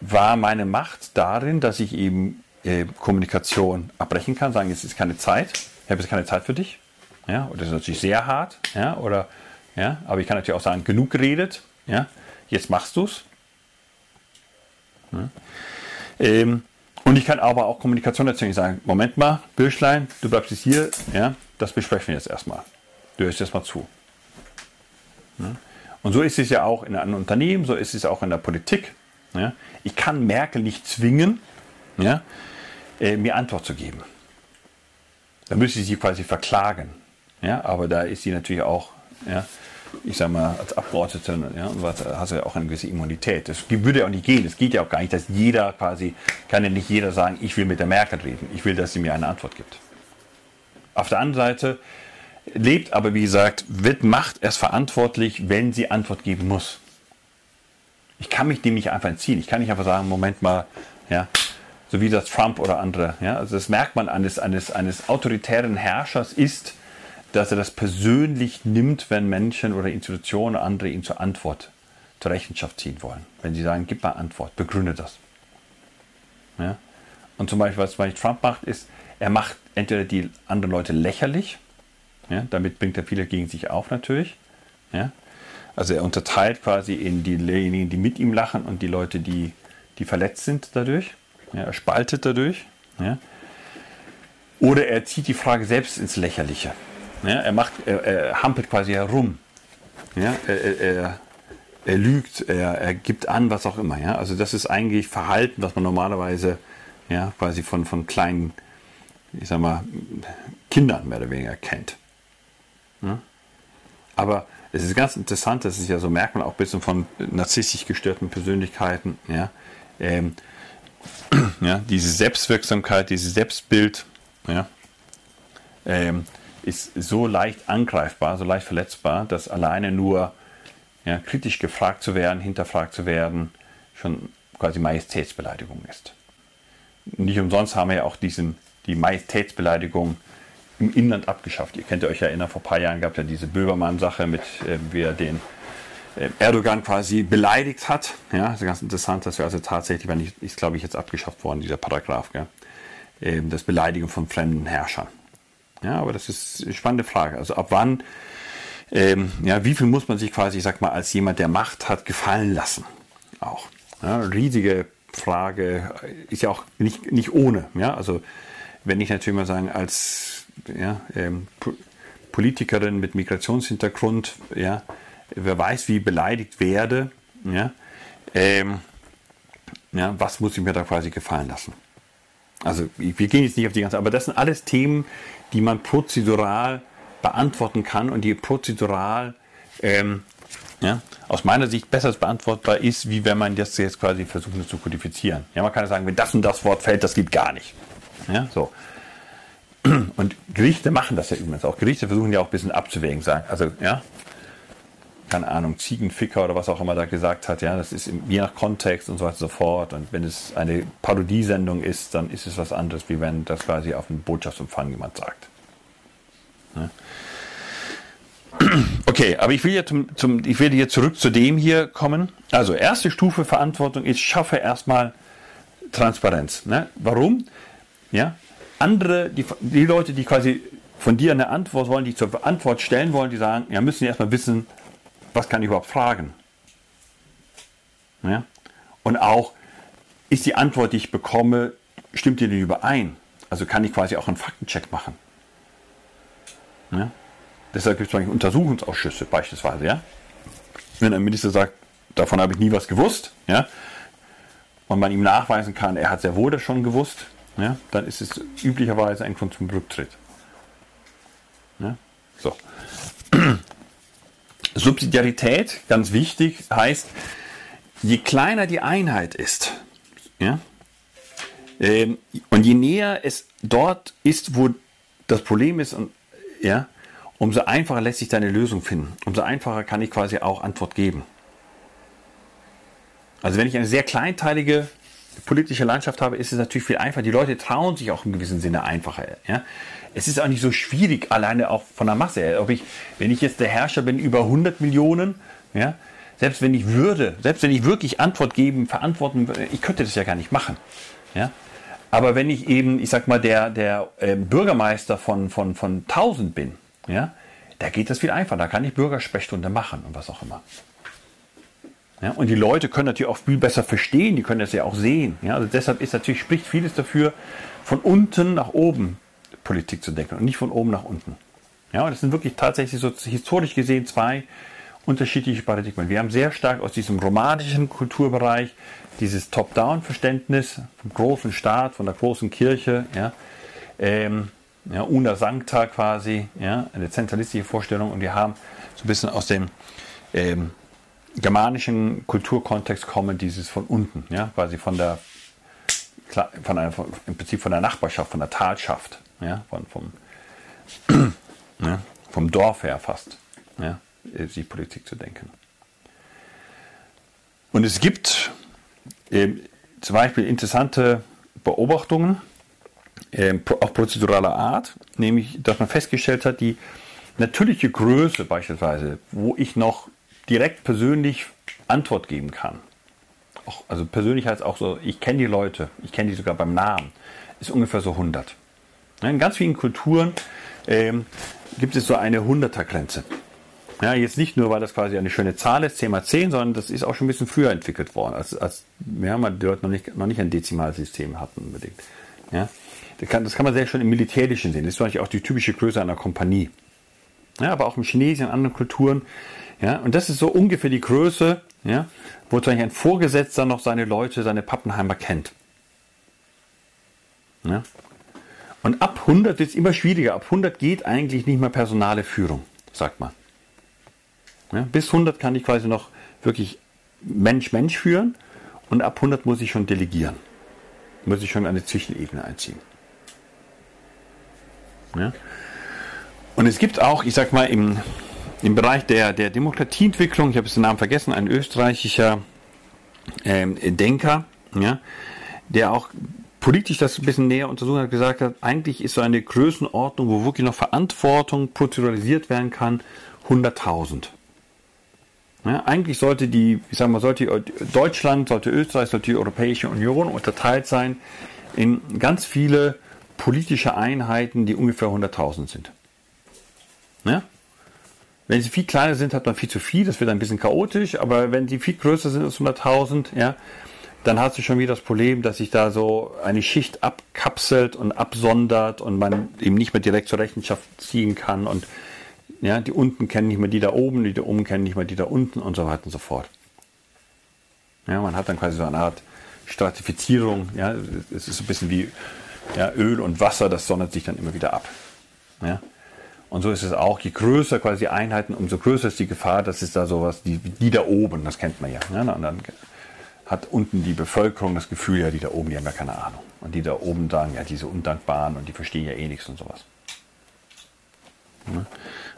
war meine Macht darin, dass ich eben äh, Kommunikation abbrechen kann, sagen, jetzt ist keine Zeit, ich habe jetzt keine Zeit für dich. Ja, und das ist natürlich sehr hart. Ja, oder, ja, aber ich kann natürlich auch sagen, genug geredet. Ja, jetzt machst du es. Ja. Ähm, und ich kann aber auch Kommunikation erzählen. Ich sage, Moment mal, Bürschlein, du bleibst jetzt hier. Ja, das besprechen wir jetzt erstmal. Du hörst jetzt mal zu. Ja. Und so ist es ja auch in einem Unternehmen, so ist es auch in der Politik. Ja. Ich kann Merkel nicht zwingen, ja, äh, mir Antwort zu geben. Da müsste ich sie quasi verklagen. Ja, aber da ist sie natürlich auch, ja, ich sag mal, als Abgeordnete, ja, hast du ja auch eine gewisse Immunität. Das würde ja auch nicht gehen. Es geht ja auch gar nicht, dass jeder quasi, kann ja nicht jeder sagen, ich will mit der Merkel reden. Ich will, dass sie mir eine Antwort gibt. Auf der anderen Seite lebt aber, wie gesagt, wird Macht erst verantwortlich, wenn sie Antwort geben muss. Ich kann mich dem nicht einfach entziehen. Ich kann nicht einfach sagen, Moment mal, ja, so wie das Trump oder andere. Ja, also das merkt man eines, eines, eines autoritären Herrschers ist, dass er das persönlich nimmt, wenn Menschen oder Institutionen oder andere ihn zur Antwort, zur Rechenschaft ziehen wollen. Wenn sie sagen, gib mal Antwort, begründe das. Ja? Und zum Beispiel, was Trump macht, ist, er macht entweder die anderen Leute lächerlich, ja? damit bringt er viele gegen sich auf natürlich, ja? Also er unterteilt quasi in diejenigen, die mit ihm lachen und die Leute, die, die verletzt sind dadurch. Er spaltet dadurch. Oder er zieht die Frage selbst ins Lächerliche. Ja, er, macht, er, er hampelt quasi herum. Ja, er, er, er lügt, er, gibt an, was auch immer. Ja? Also das ist eigentlich Verhalten, was man normalerweise ja, quasi von, von kleinen, ich sag mal, Kindern mehr oder weniger kennt. Ja? Aber es ist ganz interessant, das ist ja so, merkt man auch ein bisschen von narzisstisch gestörten Persönlichkeiten, ja, ähm, ja, diese Selbstwirksamkeit, dieses Selbstbild, ja, ähm, ist so leicht angreifbar, so leicht verletzbar, dass alleine nur ja, kritisch gefragt zu werden, hinterfragt zu werden, schon quasi Majestätsbeleidigung ist. Nicht umsonst haben wir ja auch diesen, die Majestätsbeleidigung im Inland abgeschafft. Ihr kennt euch erinnern, vor ein paar Jahren gab es ja diese Böhmermann-Sache, mit äh, wie er den äh, Erdogan quasi beleidigt hat. Ja, das ist ganz interessant, dass wir also tatsächlich, wenn ich, ist glaube ich jetzt abgeschafft worden, dieser Paragraph, gell? Ähm, das Beleidigen von fremden Herrschern. Ja, aber das ist eine spannende Frage. Also ab wann, ähm, ja, wie viel muss man sich quasi, ich sag mal, als jemand, der Macht hat, gefallen lassen? Auch. Ja, riesige Frage, ist ja auch nicht, nicht ohne. Ja, also wenn ich natürlich mal sagen, als ja, ähm, Politikerin mit Migrationshintergrund, ja, wer weiß, wie beleidigt werde, ja, ähm, ja, was muss ich mir da quasi gefallen lassen? Also wir gehen jetzt nicht auf die ganze, aber das sind alles Themen, die man prozedural beantworten kann und die prozedural ähm, ja, aus meiner Sicht besser beantwortbar ist, wie wenn man das jetzt quasi versucht zu kodifizieren. Ja, man kann ja sagen, wenn das und das Wort fällt, das geht gar nicht. Ja, so. Und Gerichte machen das ja übrigens auch. Gerichte versuchen ja auch ein bisschen abzuwägen, sagen. Also, ja, keine Ahnung, Ziegenficker oder was auch immer da gesagt hat, ja, das ist je nach Kontext und so weiter und so fort. Und wenn es eine Parodiesendung ist, dann ist es was anderes, wie wenn das quasi auf einem Botschaftsempfang jemand sagt. Ja. Okay, aber ich will jetzt zum, zum, ich will jetzt zurück zu dem hier kommen. Also erste Stufe Verantwortung ist, schaffe erstmal Transparenz. Ne? Warum? Ja, andere, die, die Leute, die quasi von dir eine Antwort wollen, die zur Antwort stellen wollen, die sagen, ja, müssen erstmal wissen, was kann ich überhaupt fragen? Ja? Und auch, ist die Antwort, die ich bekomme, stimmt die denn überein? Also kann ich quasi auch einen Faktencheck machen. Ja? Deshalb gibt es manchmal Untersuchungsausschüsse beispielsweise. Ja? Wenn ein Minister sagt, davon habe ich nie was gewusst, ja? und man ihm nachweisen kann, er hat sehr wohl das schon gewusst, ja, dann ist es üblicherweise ein Grund zum Rücktritt. Ja, so. Subsidiarität, ganz wichtig, heißt, je kleiner die Einheit ist, ja, ähm, und je näher es dort ist, wo das Problem ist, und, ja, umso einfacher lässt sich deine Lösung finden. Umso einfacher kann ich quasi auch Antwort geben. Also wenn ich eine sehr kleinteilige politische Landschaft habe, ist es natürlich viel einfacher. Die Leute trauen sich auch im gewissen Sinne einfacher. Ja? Es ist auch nicht so schwierig, alleine auch von der Masse. Ob ich, wenn ich jetzt der Herrscher bin über 100 Millionen, ja, selbst wenn ich würde, selbst wenn ich wirklich Antwort geben, verantworten würde, ich könnte das ja gar nicht machen. Ja? Aber wenn ich eben, ich sag mal, der, der äh, Bürgermeister von, von, von 1000 bin, ja, da geht das viel einfacher. Da kann ich Bürgersprechstunde machen und was auch immer. Ja, und die Leute können natürlich auch viel besser verstehen, die können das ja auch sehen. Ja, also deshalb ist natürlich, spricht vieles dafür, von unten nach oben Politik zu denken und nicht von oben nach unten. Ja, das sind wirklich tatsächlich so historisch gesehen zwei unterschiedliche Paradigmen. Wir haben sehr stark aus diesem romanischen Kulturbereich dieses Top-Down-Verständnis vom großen Staat, von der großen Kirche, ja, ähm, ja, una sancta quasi, ja, eine zentralistische Vorstellung und wir haben so ein bisschen aus dem ähm, germanischen Kulturkontext kommen, dieses von unten, ja, quasi von der, von einer, von, im Prinzip von der Nachbarschaft, von der Talschaft, ja, von, vom, ja, vom Dorf her fast, ja, sich Politik zu denken. Und es gibt äh, zum Beispiel interessante Beobachtungen, äh, auch prozeduraler Art, nämlich, dass man festgestellt hat, die natürliche Größe beispielsweise, wo ich noch direkt persönlich Antwort geben kann. Auch, also persönlich heißt auch so, ich kenne die Leute, ich kenne die sogar beim Namen, ist ungefähr so 100. In ganz vielen Kulturen ähm, gibt es so eine 100er-Grenze. Ja, jetzt nicht nur, weil das quasi eine schöne Zahl ist, 10 mal 10, sondern das ist auch schon ein bisschen früher entwickelt worden, als, als ja, man dort noch nicht, noch nicht ein Dezimalsystem hatten unbedingt. Ja, das kann, das kann man sehr schön im Militärischen sehen. Das ist zum auch die typische Größe einer Kompanie. Ja, aber auch im Chinesischen, in anderen Kulturen. Ja, und das ist so ungefähr die Größe, ja, wo zum ein Vorgesetzter noch seine Leute, seine Pappenheimer kennt. Ja. Und ab 100 wird es immer schwieriger. Ab 100 geht eigentlich nicht mehr personale Führung, sagt man. Ja, bis 100 kann ich quasi noch wirklich Mensch-Mensch führen und ab 100 muss ich schon delegieren. Muss ich schon eine Zwischenebene einziehen. Ja. Und es gibt auch, ich sag mal, im, im Bereich der, der Demokratieentwicklung, ich habe jetzt den Namen vergessen, ein österreichischer ähm, Denker, ja, der auch politisch das ein bisschen näher untersucht hat, gesagt hat, eigentlich ist so eine Größenordnung, wo wirklich noch Verantwortung prozeduralisiert werden kann, 100.000. Ja, eigentlich sollte die, ich sag mal, sollte Deutschland, sollte Österreich, sollte die Europäische Union unterteilt sein in ganz viele politische Einheiten, die ungefähr 100.000 sind. Ja? Wenn sie viel kleiner sind, hat man viel zu viel, das wird ein bisschen chaotisch, aber wenn sie viel größer sind als 100.000, ja, dann hast du schon wieder das Problem, dass sich da so eine Schicht abkapselt und absondert und man eben nicht mehr direkt zur Rechenschaft ziehen kann und ja, die unten kennen nicht mehr die da oben, die da oben kennen nicht mehr die da unten und so weiter und so fort. Ja, man hat dann quasi so eine Art Stratifizierung, ja, es ist so ein bisschen wie ja, Öl und Wasser, das sondert sich dann immer wieder ab. Ja. Und so ist es auch, je größer quasi die Einheiten, umso größer ist die Gefahr, dass es da sowas, die, die da oben, das kennt man ja. ja und dann hat unten die Bevölkerung das Gefühl, ja, die da oben, die haben ja keine Ahnung. Und die da oben sagen, ja, diese Undankbaren und die verstehen ja eh nichts und sowas.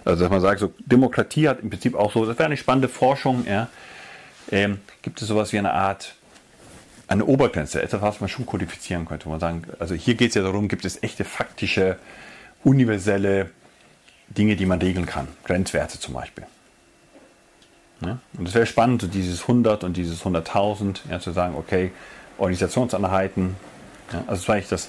Also, dass man sagt, so Demokratie hat im Prinzip auch so, das wäre eine spannende Forschung, ja, ähm, gibt es sowas wie eine Art, eine Obergrenze, etwas, was man schon kodifizieren könnte, wo man sagen, also hier geht es ja darum, gibt es echte faktische, universelle Dinge, die man regeln kann, Grenzwerte zum Beispiel. Ja? Und es wäre spannend, so dieses 100 und dieses 100.000, ja, zu sagen, okay, Organisationseinheiten, ja, also zum Beispiel das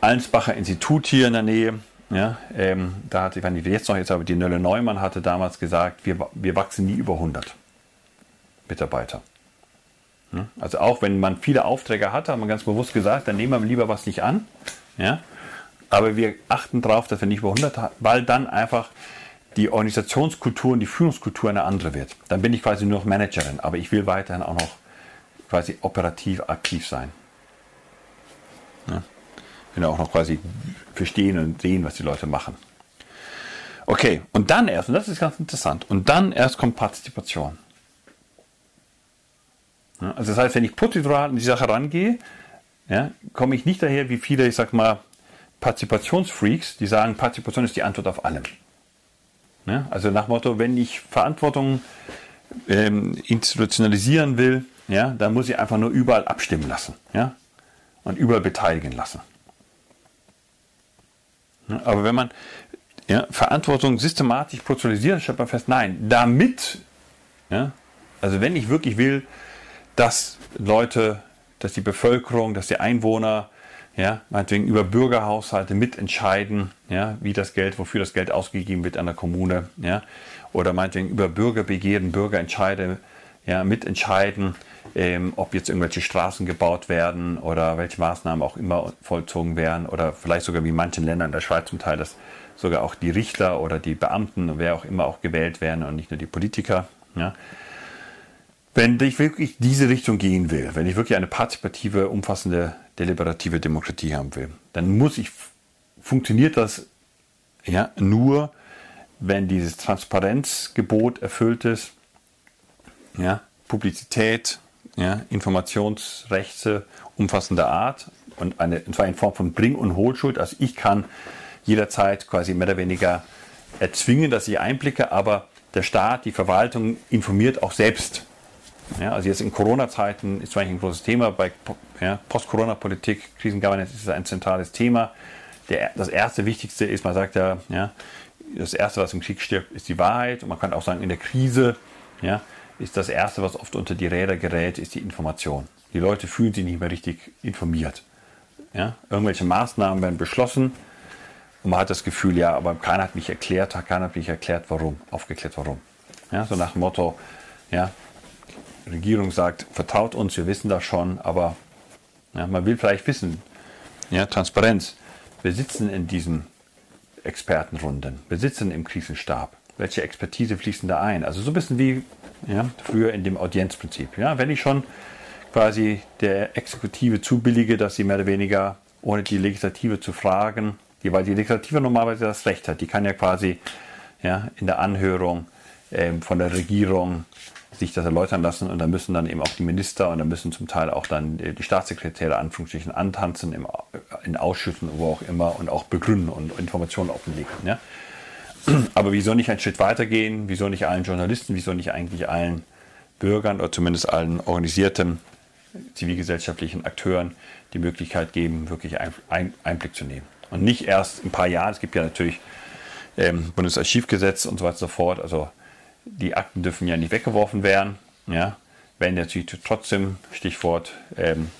Allensbacher Institut hier in der Nähe, ja, ähm, da hatte, ich weiß nicht, jetzt noch jetzt, aber die Nölle Neumann hatte damals gesagt, wir, wir wachsen nie über 100 Mitarbeiter. Ja, also auch wenn man viele Aufträge hatte, haben wir ganz bewusst gesagt, dann nehmen wir lieber was nicht an. Ja, aber wir achten darauf, dass wir nicht über 100 haben, weil dann einfach die Organisationskultur und die Führungskultur eine andere wird. Dann bin ich quasi nur noch Managerin, aber ich will weiterhin auch noch quasi operativ aktiv sein. Ja. Will auch noch quasi verstehen und sehen, was die Leute machen. Okay, und dann erst, und das ist ganz interessant, und dann erst kommt Partizipation. Ja, also das heißt, wenn ich prozedural in die Sache rangehe, ja, komme ich nicht daher wie viele, ich sag mal, Partizipationsfreaks, die sagen, Partizipation ist die Antwort auf allem. Ja, also nach Motto, wenn ich Verantwortung ähm, institutionalisieren will, ja, dann muss ich einfach nur überall abstimmen lassen ja, und überall beteiligen lassen. Ja, aber wenn man ja, Verantwortung systematisch prozessualisiert, stellt man fest, nein, damit, ja, also wenn ich wirklich will, dass Leute, dass die Bevölkerung, dass die Einwohner ja, meinetwegen über Bürgerhaushalte mitentscheiden, ja, wie das Geld, wofür das Geld ausgegeben wird an der Kommune, ja, oder meinetwegen über Bürgerbegehren, Bürgerentscheide, ja, mitentscheiden, ähm, ob jetzt irgendwelche Straßen gebaut werden oder welche Maßnahmen auch immer vollzogen werden oder vielleicht sogar wie in manchen Ländern in der Schweiz zum Teil, dass sogar auch die Richter oder die Beamten, wer auch immer auch gewählt werden und nicht nur die Politiker, ja, wenn ich wirklich diese Richtung gehen will, wenn ich wirklich eine partizipative, umfassende, deliberative Demokratie haben will, dann muss ich, funktioniert das ja, nur, wenn dieses Transparenzgebot erfüllt ist, ja, Publizität, ja, Informationsrechte umfassender Art und, eine, und zwar in Form von Bring- und Hohlschuld. Also ich kann jederzeit quasi mehr oder weniger erzwingen, dass ich einblicke, aber der Staat, die Verwaltung informiert auch selbst ja, also jetzt in Corona-Zeiten ist eigentlich ein großes Thema. Bei ja, Post-Corona-Politik, Krisengovernance ist ein zentrales Thema. Der, das erste Wichtigste ist, man sagt ja, ja, das erste, was im Krieg stirbt, ist die Wahrheit. Und man kann auch sagen, in der Krise ja, ist das erste, was oft unter die Räder gerät, ist die Information. Die Leute fühlen sich nicht mehr richtig informiert. Ja? Irgendwelche Maßnahmen werden beschlossen Und man hat das Gefühl, ja, aber keiner hat mich erklärt, keiner hat mich erklärt, warum, aufgeklärt, warum. Ja, so nach dem Motto, ja, Regierung sagt, vertraut uns, wir wissen das schon, aber ja, man will vielleicht wissen, ja, Transparenz. Wir sitzen in diesen Expertenrunden, wir sitzen im Krisenstab. Welche Expertise fließen da ein? Also so ein bisschen wie ja, früher in dem Audienzprinzip. Ja, wenn ich schon quasi der Exekutive zubillige, dass sie mehr oder weniger ohne die Legislative zu fragen, die, weil die Legislative normalerweise das Recht hat, die kann ja quasi ja, in der Anhörung ähm, von der Regierung sich das erläutern lassen und dann müssen dann eben auch die Minister und dann müssen zum Teil auch dann die Staatssekretäre Anführungsstrichen antanzen im, in Ausschüssen, wo auch immer und auch begründen und Informationen offenlegen. Ja? Aber wieso nicht einen Schritt weitergehen? Wieso nicht allen Journalisten? Wieso nicht eigentlich allen Bürgern oder zumindest allen organisierten zivilgesellschaftlichen Akteuren die Möglichkeit geben, wirklich Einblick zu nehmen? Und nicht erst ein paar Jahre. Es gibt ja natürlich ähm, Bundesarchivgesetz und so weiter und so fort. Also die Akten dürfen ja nicht weggeworfen werden. Ja, wenn natürlich trotzdem, Stichwort ähm,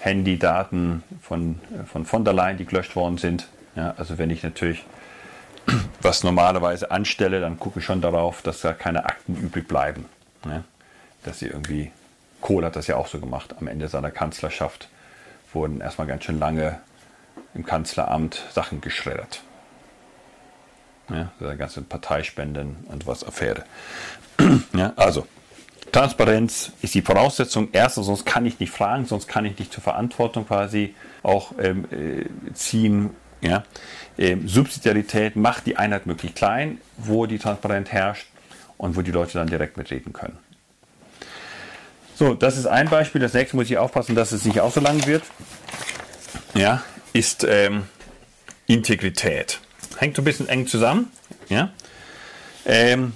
Handydaten von, von von der Leyen, die gelöscht worden sind. Ja, also wenn ich natürlich was normalerweise anstelle, dann gucke ich schon darauf, dass da keine Akten übrig bleiben. Ja, dass sie irgendwie, Kohl hat das ja auch so gemacht, am Ende seiner Kanzlerschaft wurden erstmal ganz schön lange im Kanzleramt Sachen geschreddert. Ja, der ganze Parteispenden und was Affäre. ja, also, Transparenz ist die Voraussetzung. Erstens, sonst kann ich nicht fragen, sonst kann ich nicht zur Verantwortung quasi auch ähm, äh, ziehen. Ja? Ähm, Subsidiarität macht die Einheit möglichst klein, wo die Transparenz herrscht und wo die Leute dann direkt mitreden können. So, das ist ein Beispiel. Das nächste muss ich aufpassen, dass es nicht auch so lang wird. Ja, ist ähm, Integrität hängt ein bisschen eng zusammen. Ja? Ähm,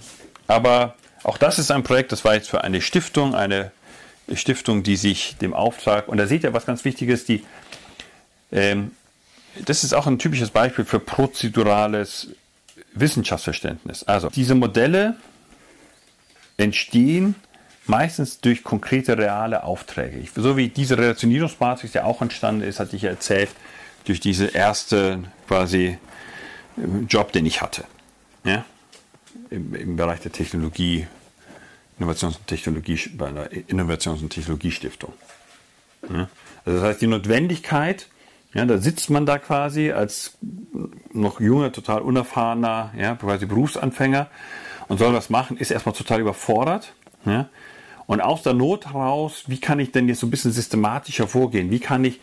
aber auch das ist ein Projekt, das war jetzt für eine Stiftung, eine Stiftung, die sich dem Auftrag, und da seht ihr was ganz Wichtiges, die, ähm, das ist auch ein typisches Beispiel für prozedurales Wissenschaftsverständnis. Also diese Modelle entstehen meistens durch konkrete reale Aufträge. So wie diese Relationierungsmatrix ja auch entstanden ist, hatte ich ja erzählt, durch diese erste quasi Job, den ich hatte. Ja? Im, Im, Bereich der Technologie, Innovations- und Technologie, bei einer Innovations- und Technologiestiftung. Ja? Also das heißt, die Notwendigkeit, ja, da sitzt man da quasi als noch junger, total unerfahrener, ja, quasi Berufsanfänger und soll was machen, ist erstmal total überfordert. Ja? Und aus der Not heraus, wie kann ich denn jetzt so ein bisschen systematischer vorgehen? Wie kann ich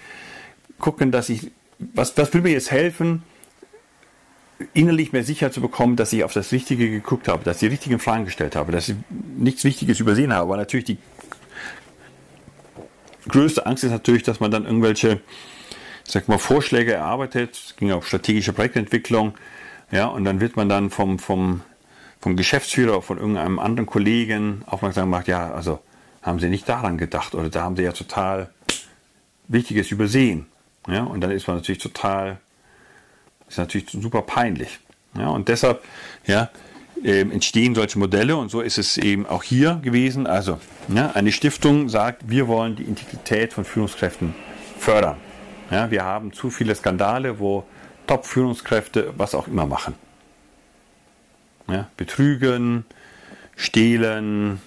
gucken, dass ich, was, was will mir jetzt helfen, innerlich mehr Sicherheit zu bekommen, dass ich auf das Richtige geguckt habe, dass ich die richtigen Fragen gestellt habe, dass ich nichts Wichtiges übersehen habe. Aber natürlich die größte Angst ist natürlich, dass man dann irgendwelche, sag mal, Vorschläge erarbeitet. Es ging auch strategische Projektentwicklung. Ja, und dann wird man dann vom, vom, vom Geschäftsführer oder von irgendeinem anderen Kollegen aufmerksam gemacht, ja, also haben Sie nicht daran gedacht oder da haben Sie ja total Wichtiges übersehen. Ja, und dann ist man natürlich total ist natürlich super peinlich. Ja, und deshalb ja, äh, entstehen solche Modelle und so ist es eben auch hier gewesen. Also ja, eine Stiftung sagt, wir wollen die Integrität von Führungskräften fördern. Ja, wir haben zu viele Skandale, wo Top-Führungskräfte was auch immer machen. Ja, betrügen, stehlen,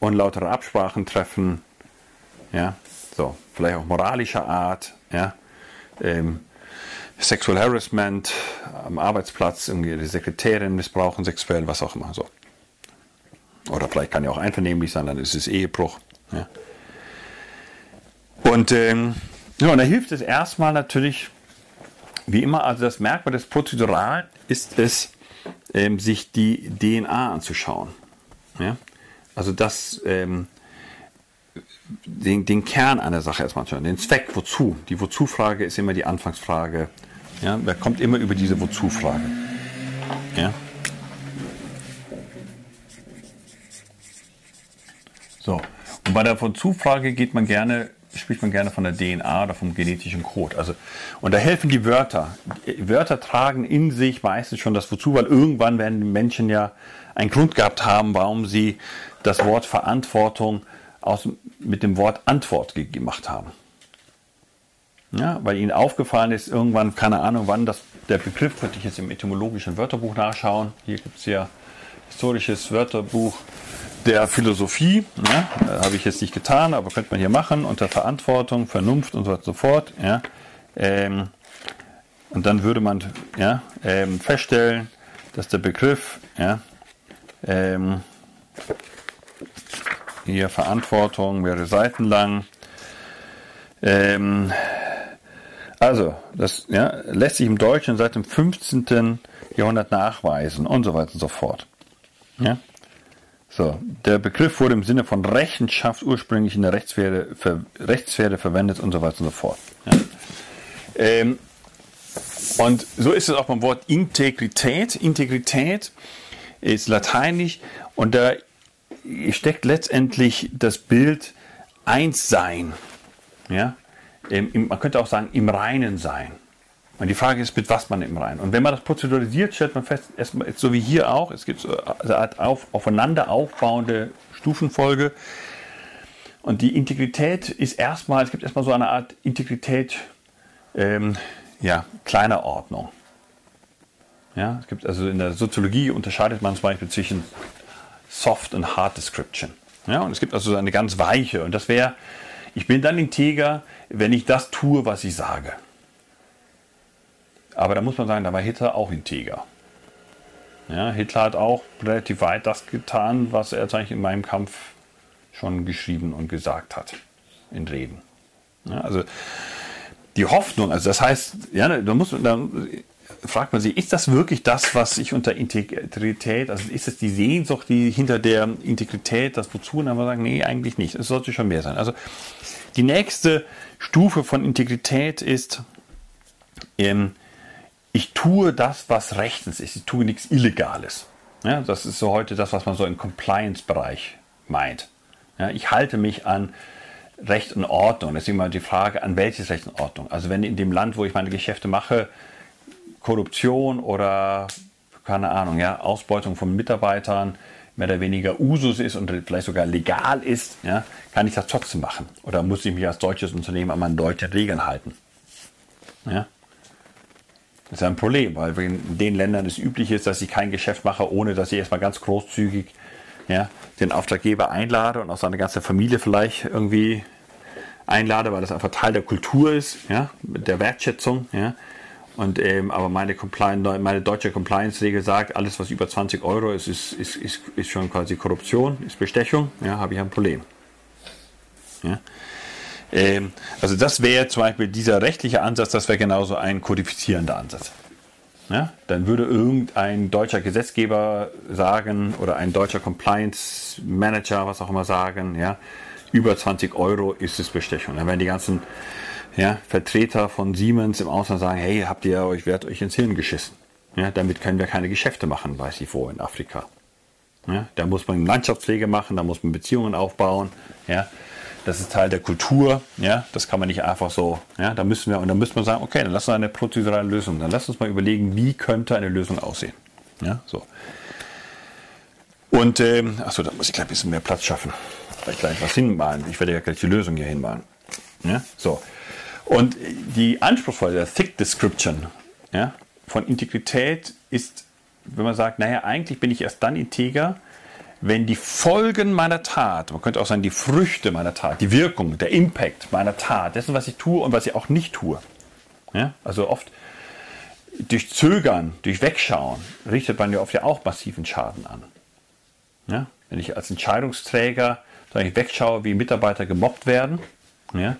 unlautere Absprachen treffen, ja, so, vielleicht auch moralischer Art, ja, ähm, Sexual Harassment am Arbeitsplatz, irgendwie die Sekretärin missbrauchen sexuell, was auch immer. So. Oder vielleicht kann ja auch einvernehmlich sein, dann ist es Ehebruch. Ja. Und, ähm, ja, und da hilft es erstmal natürlich, wie immer, also das Merkmal des Prozedural ist es, ähm, sich die DNA anzuschauen. Ja? Also das, ähm, den, den Kern einer Sache erstmal anschauen, den Zweck, wozu. Die Wozu-Frage ist immer die Anfangsfrage ja, wer kommt immer über diese Wozu-Frage. Ja. So, und bei der Wozu-Frage geht man gerne, spricht man gerne von der DNA oder vom genetischen Code. Also, und da helfen die Wörter. Die Wörter tragen in sich meistens schon das Wozu, weil irgendwann werden die Menschen ja einen Grund gehabt haben, warum sie das Wort Verantwortung aus, mit dem Wort Antwort gemacht haben. Ja, weil ihnen aufgefallen ist, irgendwann, keine Ahnung, wann das, der Begriff, könnte ich jetzt im etymologischen Wörterbuch nachschauen. Hier gibt es ja historisches Wörterbuch der Philosophie. Ja, Habe ich jetzt nicht getan, aber könnte man hier machen, unter Verantwortung, Vernunft und so weiter und so fort. Ja, ähm, und dann würde man ja, ähm, feststellen, dass der Begriff ja, ähm, hier Verantwortung mehrere Seiten lang. Ähm, also, das ja, lässt sich im Deutschen seit dem 15. Jahrhundert nachweisen und so weiter und so fort. Ja? So, der Begriff wurde im Sinne von Rechenschaft ursprünglich in der Rechtssphäre, ver, Rechtssphäre verwendet und so weiter und so fort. Ja? Ähm, und so ist es auch beim Wort Integrität. Integrität ist lateinisch und da steckt letztendlich das Bild Einssein. Ja? man könnte auch sagen, im Reinen sein. Und die Frage ist, mit was man im Reinen. Und wenn man das prozeduralisiert, stellt man fest, erstmal, so wie hier auch, es gibt so eine Art auf, aufeinander aufbauende Stufenfolge. Und die Integrität ist erstmal, es gibt erstmal so eine Art Integrität ähm, ja, kleiner Ordnung. Ja, es gibt also in der Soziologie unterscheidet man zum Beispiel zwischen Soft und Hard Description. Ja, und es gibt also eine ganz weiche. Und das wäre, ich bin dann integer, wenn ich das tue, was ich sage. Aber da muss man sagen, da war Hitler auch integer. Ja, Hitler hat auch relativ weit das getan, was er eigentlich in meinem Kampf schon geschrieben und gesagt hat. In Reden. Ja, also die Hoffnung, also das heißt, ja, da muss dann fragt man sich, ist das wirklich das, was ich unter Integrität, also ist es die Sehnsucht, die hinter der Integrität, das wozu? Und dann wir sagen, nee, eigentlich nicht. Es sollte schon mehr sein. Also die nächste Stufe von Integrität ist, ähm, ich tue das, was rechtens ist. Ich tue nichts Illegales. Ja, das ist so heute das, was man so im Compliance-Bereich meint. Ja, ich halte mich an Recht und Ordnung. Deswegen mal die Frage, an welches Recht und Ordnung? Also wenn in dem Land, wo ich meine Geschäfte mache, Korruption oder keine Ahnung, ja, Ausbeutung von Mitarbeitern mehr oder weniger Usus ist und vielleicht sogar legal ist, ja, kann ich das trotzdem machen. Oder muss ich mich als deutsches Unternehmen an meine deutschen Regeln halten? Ja? Das ist ein Problem, weil in den Ländern es üblich ist, dass ich kein Geschäft mache, ohne dass ich erstmal ganz großzügig ja, den Auftraggeber einlade und auch seine ganze Familie vielleicht irgendwie einlade, weil das einfach Teil der Kultur ist, ja, der Wertschätzung. Ja. Und, ähm, aber meine, Compliance, meine deutsche Compliance-Regel sagt, alles was über 20 Euro ist, ist, ist, ist, ist schon quasi Korruption, ist Bestechung, ja, habe ich ein Problem. Ja. Ähm, also das wäre zum Beispiel dieser rechtliche Ansatz, das wäre genauso ein kodifizierender Ansatz. Ja, dann würde irgendein deutscher Gesetzgeber sagen oder ein deutscher Compliance Manager, was auch immer sagen, ja, über 20 Euro ist es Bestechung. Dann werden die ganzen ja, Vertreter von Siemens im Ausland sagen, hey, habt ihr euch, werdet euch ins Hirn geschissen. Ja, damit können wir keine Geschäfte machen, weiß ich wo, in Afrika. Ja, da muss man Landschaftspflege machen, da muss man Beziehungen aufbauen. Ja, das ist Teil der Kultur, ja, das kann man nicht einfach so, ja, da müssen wir, und dann müssen wir sagen, okay, dann lass uns eine prozedurale Lösung, dann lass uns mal überlegen, wie könnte eine Lösung aussehen. Ja, so. Und, ähm, achso, da muss ich gleich ein bisschen mehr Platz schaffen. Vielleicht gleich was hinmalen. Ich werde ja gleich die Lösung hier hinmalen. Ja, so. Und die anspruchsvolle, der Thick Description, ja, von Integrität ist, wenn man sagt, naja, eigentlich bin ich erst dann integer, wenn die Folgen meiner Tat, man könnte auch sagen, die Früchte meiner Tat, die Wirkung, der Impact meiner Tat, dessen, was ich tue und was ich auch nicht tue. Ja? Also oft durch Zögern, durch Wegschauen richtet man ja oft ja auch massiven Schaden an. Ja? Wenn ich als Entscheidungsträger ich wegschaue, wie Mitarbeiter gemobbt werden, ja,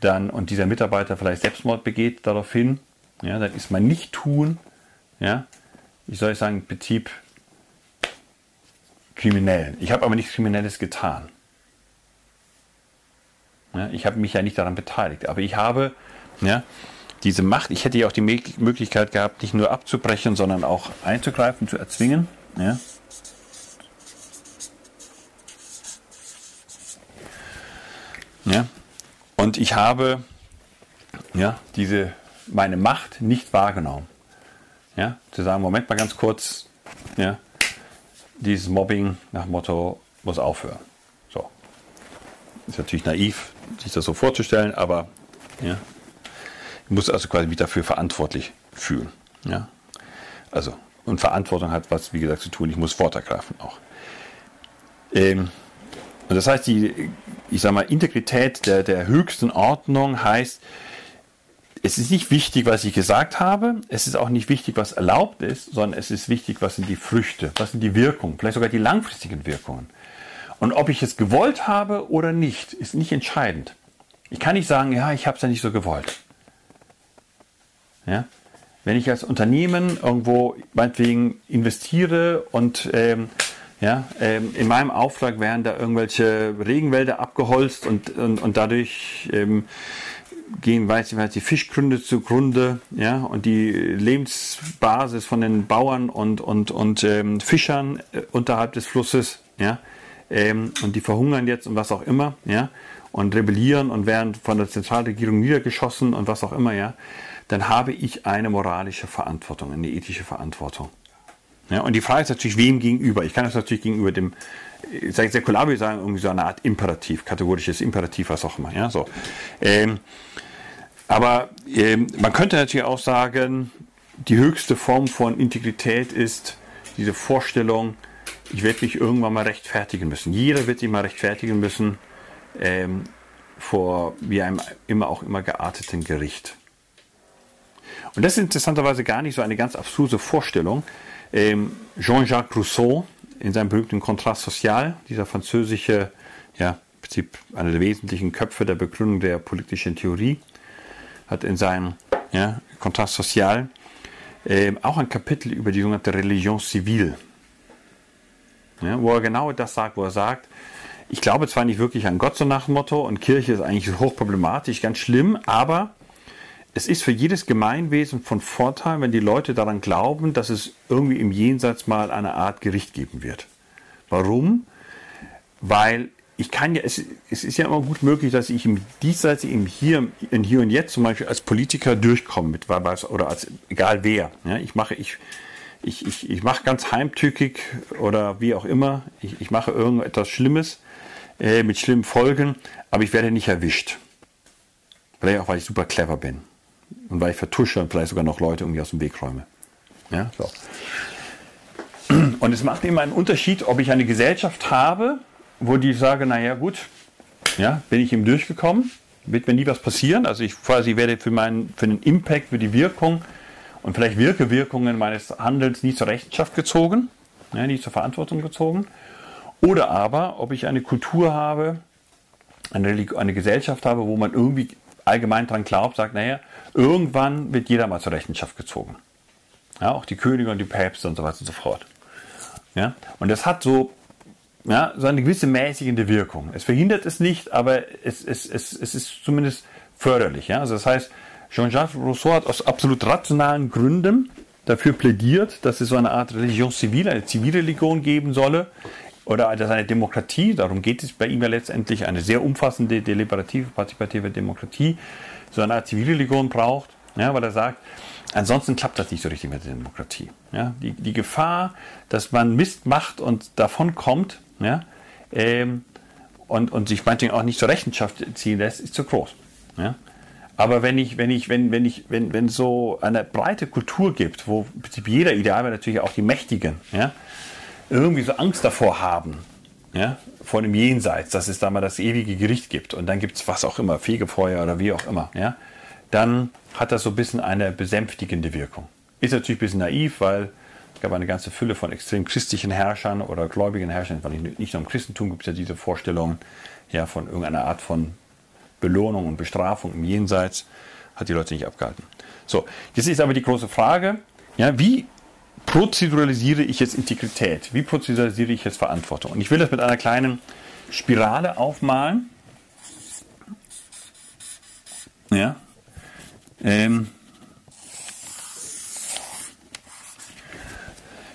dann, und dieser Mitarbeiter vielleicht Selbstmord begeht daraufhin, ja, dann ist mein Nicht-Tun, ja, wie soll ich sagen, Betrieb kriminell. Ich habe aber nichts Kriminelles getan. Ja, ich habe mich ja nicht daran beteiligt, aber ich habe ja, diese Macht. Ich hätte ja auch die Möglichkeit gehabt, nicht nur abzubrechen, sondern auch einzugreifen, zu erzwingen. Ja. Ja. Und ich habe ja, diese, meine Macht nicht wahrgenommen. Ja, zu sagen, Moment mal ganz kurz, ja, dieses Mobbing nach Motto muss aufhören. So. Ist natürlich naiv, sich das so vorzustellen, aber ja, Ich muss also quasi mich dafür verantwortlich fühlen. Ja? Also, und Verantwortung hat was, wie gesagt, zu tun. Ich muss Wort auch. Ähm, und das heißt, die, ich sag mal, Integrität der, der höchsten Ordnung heißt, es ist nicht wichtig, was ich gesagt habe, es ist auch nicht wichtig, was erlaubt ist, sondern es ist wichtig, was sind die Früchte, was sind die Wirkungen, vielleicht sogar die langfristigen Wirkungen. Und ob ich es gewollt habe oder nicht, ist nicht entscheidend. Ich kann nicht sagen, ja, ich habe es ja nicht so gewollt. Ja? Wenn ich als Unternehmen irgendwo meinetwegen investiere und ähm, ja, ähm, in meinem Auftrag werden da irgendwelche Regenwälder abgeholzt und, und, und dadurch ähm, gehen, weiß ich, weiß die Fischgründe zugrunde, ja, und die Lebensbasis von den Bauern und, und, und ähm, Fischern äh, unterhalb des Flusses, ja, ähm, und die verhungern jetzt und was auch immer, ja, und rebellieren und werden von der Zentralregierung niedergeschossen und was auch immer, ja, dann habe ich eine moralische Verantwortung, eine ethische Verantwortung. Ja, und die Frage ist natürlich, wem gegenüber? Ich kann das natürlich gegenüber dem, ich sage säkular, wir sagen irgendwie so eine Art Imperativ, kategorisches Imperativ, was auch immer. Ja, so. Ähm, aber ähm, man könnte natürlich auch sagen, die höchste Form von Integrität ist diese Vorstellung, ich werde mich irgendwann mal rechtfertigen müssen. Jeder wird sich mal rechtfertigen müssen ähm, vor wie einem immer auch immer gearteten Gericht. Und das ist interessanterweise gar nicht so eine ganz abstruse Vorstellung. Ähm, Jean-Jacques Rousseau in seinem berühmten Kontrast Social, dieser französische, ja, im Prinzip einer der wesentlichen Köpfe der Begründung der politischen Theorie, hat in seinem ja, Kontrast Social ähm, auch ein Kapitel über die sogenannte Religion civile, ja, wo er genau das sagt, wo er sagt, ich glaube zwar nicht wirklich an Gott so nach dem Motto und Kirche ist eigentlich hochproblematisch, ganz schlimm, aber es ist für jedes Gemeinwesen von Vorteil, wenn die Leute daran glauben, dass es irgendwie im Jenseits mal eine Art Gericht geben wird. Warum? Weil ich kann ja, es, es ist ja immer gut möglich, dass ich im Diesseits, im Hier, in Hier und Jetzt zum Beispiel als Politiker durchkomme mit oder als egal wer. Ja, ich mache, ich, ich, ich, ich mache ganz heimtückig oder wie auch immer, ich, ich mache irgendetwas Schlimmes äh, mit schlimmen Folgen, aber ich werde nicht erwischt. Vielleicht auch, weil ich super clever bin und weil ich vertusche und vielleicht sogar noch Leute irgendwie aus dem Weg räume. Ja, so. Und es macht immer einen Unterschied, ob ich eine Gesellschaft habe, wo die sage, naja gut, ja, bin ich ihm durchgekommen, wird mir nie was passieren. Also ich quasi werde für, meinen, für den Impact, für die Wirkung und vielleicht Wirkewirkungen meines Handelns nie zur Rechenschaft gezogen, ja, nie zur Verantwortung gezogen. Oder aber, ob ich eine Kultur habe, eine, eine Gesellschaft habe, wo man irgendwie allgemein daran glaubt, sagt, naja, irgendwann wird jeder mal zur Rechenschaft gezogen. Ja, auch die Könige und die Päpste und so weiter und so fort. Ja, und das hat so, ja, so eine gewisse mäßigende Wirkung. Es verhindert es nicht, aber es, es, es, es ist zumindest förderlich. Ja? Also das heißt, Jean-Jacques Rousseau hat aus absolut rationalen Gründen dafür plädiert, dass es so eine Art Religion civile, eine Zivilreligion geben solle, oder dass eine Demokratie, darum geht es bei ihm ja letztendlich, eine sehr umfassende deliberative, partizipative Demokratie, so eine Art Zivilreligion braucht, ja, weil er sagt, ansonsten klappt das nicht so richtig mit der Demokratie. Ja. Die, die Gefahr, dass man Mist macht und davon kommt, ja, ähm, und, und sich manchmal auch nicht zur Rechenschaft ziehen lässt, ist zu groß. Ja. Aber wenn ich, wenn ich, wenn, wenn ich, wenn, wenn so eine breite Kultur gibt, wo jeder Ideal natürlich auch die Mächtigen, ja, irgendwie so Angst davor haben, ja, vor dem Jenseits, dass es da mal das ewige Gericht gibt und dann gibt es was auch immer, Fegefeuer oder wie auch immer, ja, dann hat das so ein bisschen eine besänftigende Wirkung. Ist natürlich ein bisschen naiv, weil es gab eine ganze Fülle von extrem christlichen Herrschern oder gläubigen Herrschern, weil nicht nur im Christentum gibt es ja diese Vorstellung ja, von irgendeiner Art von Belohnung und Bestrafung im Jenseits, hat die Leute nicht abgehalten. So, jetzt ist aber die große Frage, ja, wie prozeduralisiere ich jetzt Integrität? Wie prozeduralisiere ich jetzt Verantwortung? Und ich will das mit einer kleinen Spirale aufmalen. Ja. Ähm,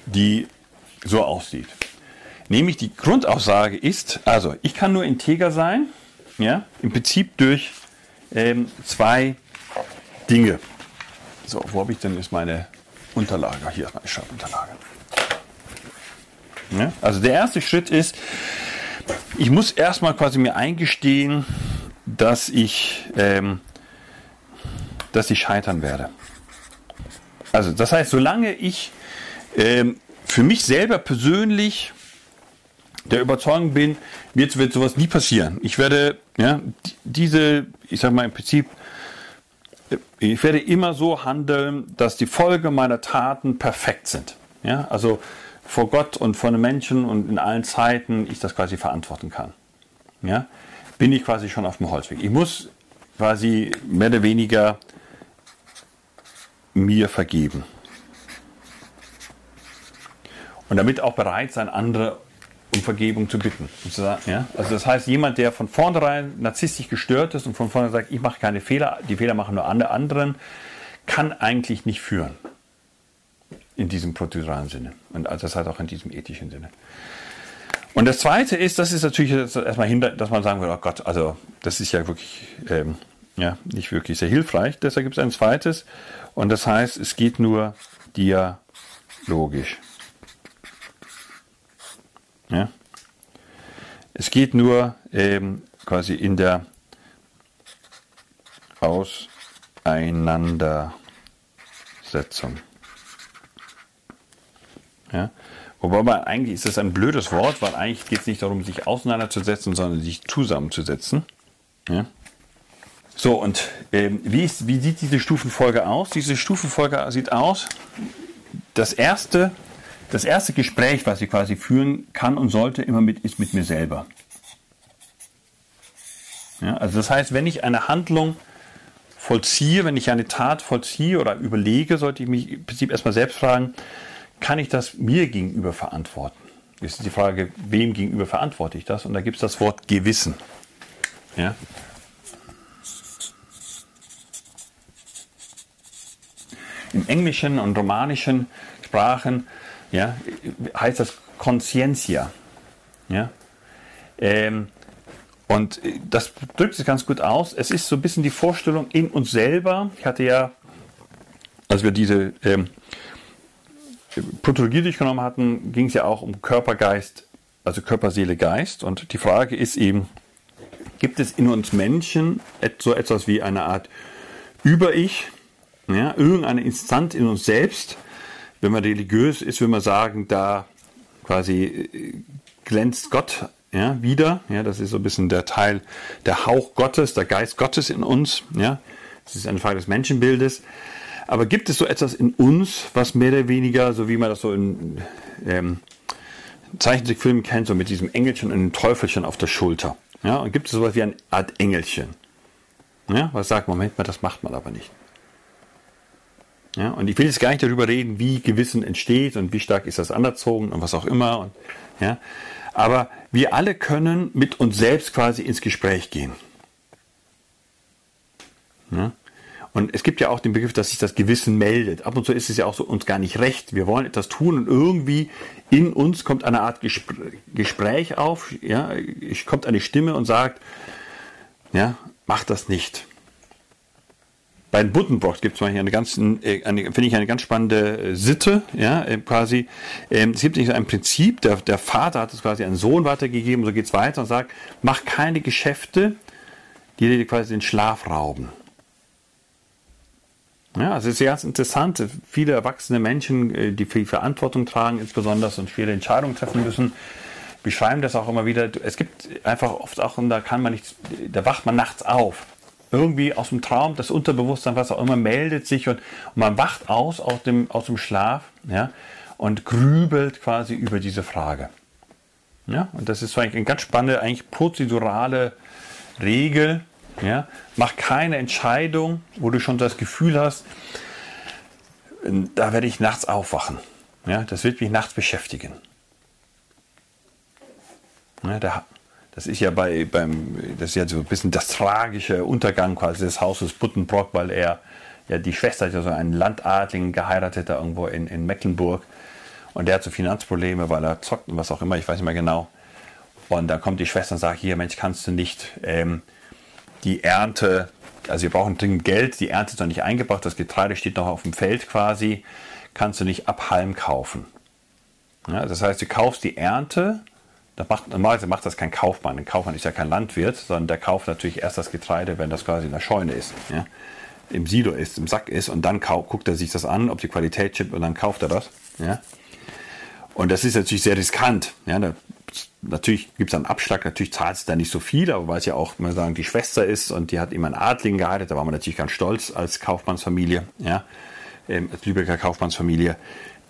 die so aussieht. Nämlich die Grundaussage ist, also ich kann nur integer sein, ja, im Prinzip durch ähm, zwei Dinge. So, wo habe ich denn jetzt meine Unterlage. Hier Schreibunterlage. Ja, also der erste Schritt ist, ich muss erstmal quasi mir eingestehen, dass ich ähm, dass ich scheitern werde. Also das heißt, solange ich ähm, für mich selber persönlich der Überzeugung bin, jetzt wird sowas nie passieren. Ich werde ja, diese, ich sage mal im Prinzip, ich werde immer so handeln, dass die Folge meiner Taten perfekt sind. Ja, also vor Gott und vor den Menschen und in allen Zeiten ich das quasi verantworten kann. Ja, bin ich quasi schon auf dem Holzweg. Ich muss quasi mehr oder weniger mir vergeben. Und damit auch bereit sein, andere um Vergebung zu bitten. Ja? Also das heißt, jemand, der von vornherein narzisstisch gestört ist und von vornherein sagt, ich mache keine Fehler, die Fehler machen nur alle anderen, kann eigentlich nicht führen. In diesem prozeduralen Sinne. Und also das heißt auch in diesem ethischen Sinne. Und das Zweite ist, das ist natürlich erstmal hinter, dass man sagen würde, oh Gott, also das ist ja wirklich ähm, ja, nicht wirklich sehr hilfreich. Deshalb gibt es ein zweites. Und das heißt, es geht nur dialogisch. Ja? Es geht nur ähm, quasi in der Auseinandersetzung. Ja? Wobei man, eigentlich ist das ein blödes Wort, weil eigentlich geht es nicht darum, sich auseinanderzusetzen, sondern sich zusammenzusetzen. Ja? So, und ähm, wie, ist, wie sieht diese Stufenfolge aus? Diese Stufenfolge sieht aus, das erste das erste Gespräch, was ich quasi führen kann und sollte, immer mit, ist mit mir selber. Ja, also das heißt, wenn ich eine Handlung vollziehe, wenn ich eine Tat vollziehe oder überlege, sollte ich mich im Prinzip erstmal selbst fragen, kann ich das mir gegenüber verantworten? Das ist die Frage, wem gegenüber verantworte ich das? Und da gibt es das Wort Gewissen. Ja? Im Englischen und romanischen Sprachen ja, heißt das Conscientia. Ja? Ähm, und das drückt sich ganz gut aus. Es ist so ein bisschen die Vorstellung in uns selber. Ich hatte ja, als wir diese ähm, Protologie durchgenommen hatten, ging es ja auch um Körper, Geist, also Körper, Seele, Geist. Und die Frage ist eben, gibt es in uns Menschen so etwas wie eine Art Über-Ich, ja, irgendeine Instanz in uns selbst, wenn man religiös ist, will man sagen, da quasi äh, glänzt Gott ja, wieder. Ja, das ist so ein bisschen der Teil, der Hauch Gottes, der Geist Gottes in uns. Ja, das ist eine Frage des Menschenbildes. Aber gibt es so etwas in uns, was mehr oder weniger, so wie man das so in ähm, Zeichentrickfilmen kennt, so mit diesem Engelchen und dem Teufelchen auf der Schulter? Ja, und gibt es sowas wie eine Art Engelchen? Ja, was sagt man, Moment mal, das macht man aber nicht. Ja, und ich will jetzt gar nicht darüber reden, wie Gewissen entsteht und wie stark ist das anerzogen und was auch immer. Und, ja, aber wir alle können mit uns selbst quasi ins Gespräch gehen. Ja? Und es gibt ja auch den Begriff, dass sich das Gewissen meldet. Ab und zu ist es ja auch so uns gar nicht recht. Wir wollen etwas tun und irgendwie in uns kommt eine Art Gespräch auf. Ja, es kommt eine Stimme und sagt, ja, mach das nicht. Bei den Buddenbrocks gibt es mal hier eine ganz, äh, finde ich eine ganz spannende äh, Sitte, ja, äh, quasi. Ähm, es gibt nicht so ein Prinzip, der, der Vater hat es quasi an Sohn weitergegeben, so geht es weiter und sagt, mach keine Geschäfte, die dir quasi den Schlaf rauben. Ja, es ist ganz interessant. Viele erwachsene Menschen, die viel Verantwortung tragen, insbesondere und schwere Entscheidungen treffen müssen, beschreiben das auch immer wieder. Es gibt einfach oft auch, und da kann man nicht, da wacht man nachts auf irgendwie aus dem Traum, das Unterbewusstsein, was auch immer, meldet sich und, und man wacht aus aus dem, aus dem Schlaf ja, und grübelt quasi über diese Frage. Ja, und das ist eigentlich eine ganz spannende, eigentlich prozedurale Regel. Ja, mach keine Entscheidung, wo du schon das Gefühl hast, da werde ich nachts aufwachen. Ja, das wird mich nachts beschäftigen. Ja, da, das ist ja bei, beim, das ist ja so ein bisschen das tragische Untergang quasi des Hauses Buddenbrock, weil er, ja, die Schwester hat ja so einen Landadling geheiratet, da irgendwo in, in Mecklenburg. Und der hat so Finanzprobleme, weil er zockt und was auch immer, ich weiß nicht mehr genau. Und da kommt die Schwester und sagt, hier, Mensch, kannst du nicht ähm, die Ernte, also wir brauchen dringend Geld, die Ernte ist noch nicht eingebracht, das Getreide steht noch auf dem Feld quasi, kannst du nicht ab Halm kaufen. Ja, das heißt, du kaufst die Ernte das macht, normalerweise macht das kein Kaufmann. Ein Kaufmann ist ja kein Landwirt, sondern der kauft natürlich erst das Getreide, wenn das quasi in der Scheune ist. Ja? im Silo ist, im Sack ist und dann guckt er sich das an, ob die Qualität stimmt und dann kauft er das. Ja? Und das ist natürlich sehr riskant. Ja? Da, natürlich gibt es einen Abschlag, natürlich zahlt es da nicht so viel, aber weil es ja auch, mal sagen, die Schwester ist und die hat immer einen Adligen geheiratet, da war man natürlich ganz stolz als Kaufmannsfamilie, ja? Ähm, als Lübecker Kaufmannsfamilie,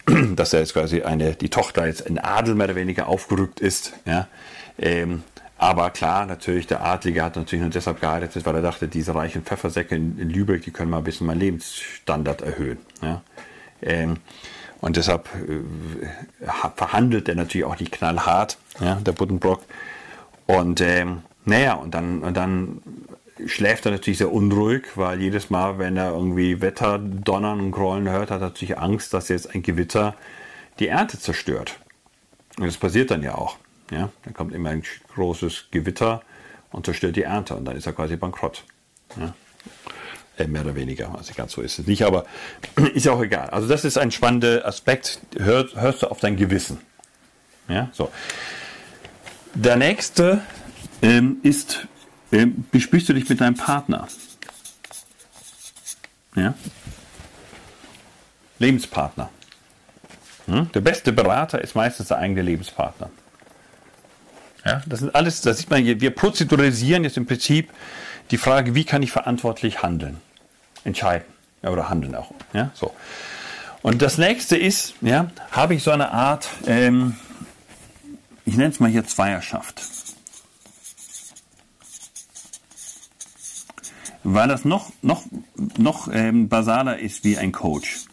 dass er jetzt quasi eine, die Tochter jetzt in Adel mehr oder weniger aufgerückt ist. Ja? Ähm, aber klar, natürlich, der Adlige hat natürlich nur deshalb geheiratet, weil er dachte, diese reichen Pfeffersäcke in, in Lübeck, die können mal ein bisschen meinen Lebensstandard erhöhen. Ja? Ähm, und deshalb äh, verhandelt er natürlich auch nicht knallhart, ja, der Buddenbrock. Und ähm, naja, und dann, und dann schläft er natürlich sehr unruhig, weil jedes Mal, wenn er irgendwie Wetter donnern und grollen hört, hat er natürlich Angst, dass jetzt ein Gewitter die Ernte zerstört. Und das passiert dann ja auch. Ja? Dann kommt immer ein großes Gewitter und zerstört die Ernte und dann ist er quasi bankrott. Ja? Äh, mehr oder weniger. Also ganz so ist es nicht, aber ist ja auch egal. Also das ist ein spannender Aspekt. Hör, hörst du auf dein Gewissen. Ja, so. Der nächste ähm, ist, ähm, besprichst du dich mit deinem Partner? Ja? Lebenspartner. Hm? Der beste Berater ist meistens der eigene Lebenspartner. Ja, das sind alles, das sieht man hier. Wir prozeduralisieren jetzt im Prinzip die Frage, wie kann ich verantwortlich handeln, entscheiden ja, oder handeln auch. Ja, so. Und das nächste ist, ja, habe ich so eine Art, ähm, ich nenne es mal hier Zweierschaft. Weil das noch, noch, noch ähm, basaler ist wie ein Coach.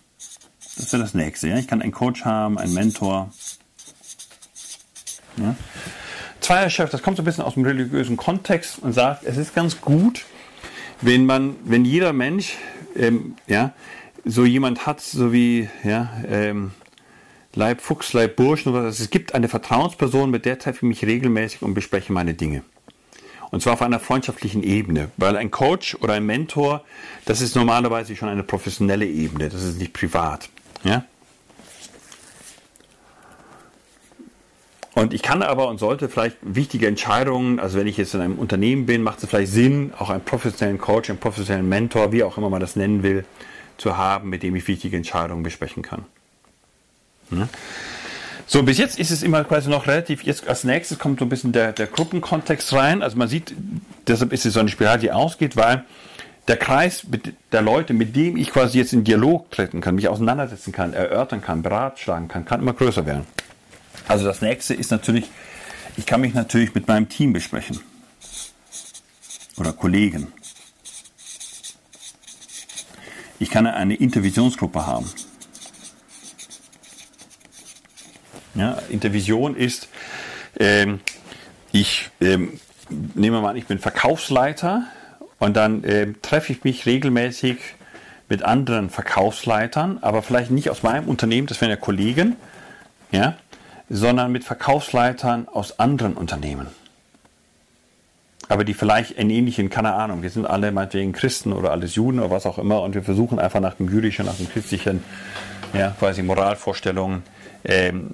Das wäre das nächste. Ja? Ich kann einen Coach haben, einen Mentor. Ja? Zweierschaft, das kommt so ein bisschen aus dem religiösen Kontext und sagt, es ist ganz gut, wenn man, wenn jeder Mensch, ähm, ja, so jemand hat, so wie, ja, ähm, Leib Fuchs, Leib Burschen oder was. Es gibt eine Vertrauensperson, mit der treffe ich mich regelmäßig und bespreche meine Dinge. Und zwar auf einer freundschaftlichen Ebene. Weil ein Coach oder ein Mentor, das ist normalerweise schon eine professionelle Ebene. Das ist nicht privat. Ja? Und ich kann aber und sollte vielleicht wichtige Entscheidungen, also wenn ich jetzt in einem Unternehmen bin, macht es vielleicht Sinn, auch einen professionellen Coach, einen professionellen Mentor, wie auch immer man das nennen will, zu haben, mit dem ich wichtige Entscheidungen besprechen kann. Hm? So, bis jetzt ist es immer quasi noch relativ, jetzt als nächstes kommt so ein bisschen der, der Gruppenkontext rein. Also man sieht, deshalb ist es so eine Spirale, die ausgeht, weil der Kreis der Leute, mit dem ich quasi jetzt in Dialog treten kann, mich auseinandersetzen kann, erörtern kann, beratschlagen kann, kann immer größer werden. Also das nächste ist natürlich, ich kann mich natürlich mit meinem Team besprechen. Oder Kollegen. Ich kann eine Intervisionsgruppe haben. Ja, Intervision ist, ähm, ich ähm, nehme mal an, ich bin Verkaufsleiter und dann ähm, treffe ich mich regelmäßig mit anderen Verkaufsleitern, aber vielleicht nicht aus meinem Unternehmen, das wären ja Kollegen, ja, sondern mit Verkaufsleitern aus anderen Unternehmen. Aber die vielleicht in ähnlichen, keine Ahnung, wir sind alle meinetwegen Christen oder alles Juden oder was auch immer und wir versuchen einfach nach dem jüdischen, nach dem christlichen, ja, quasi Moralvorstellungen, ähm,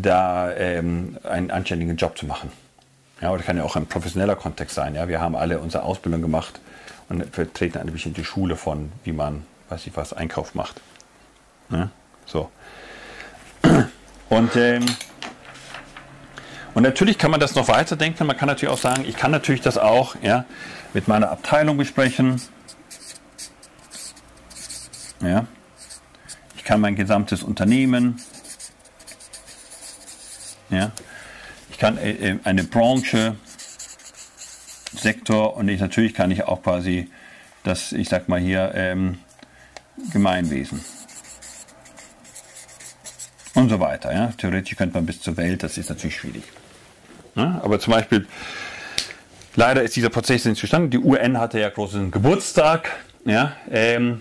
da ähm, einen anständigen Job zu machen. Ja, oder kann ja auch ein professioneller Kontext sein. Ja, wir haben alle unsere Ausbildung gemacht und vertreten eine bestimmte Schule von, wie man, weiß ich was, Einkauf macht. Ja, so. Und, ähm, und natürlich kann man das noch weiterdenken. Man kann natürlich auch sagen, ich kann natürlich das auch ja, mit meiner Abteilung besprechen. Ja. Ich kann mein gesamtes Unternehmen. Ja. Ich kann äh, äh eine Branche, Sektor und ich, natürlich kann ich auch quasi das, ich sag mal hier, ähm, Gemeinwesen und so weiter. Ja. Theoretisch könnte man bis zur Welt, das ist natürlich schwierig. Ja, aber zum Beispiel, leider ist dieser Prozess nicht zustande. Die UN hatte ja großen Geburtstag. Ja, ähm,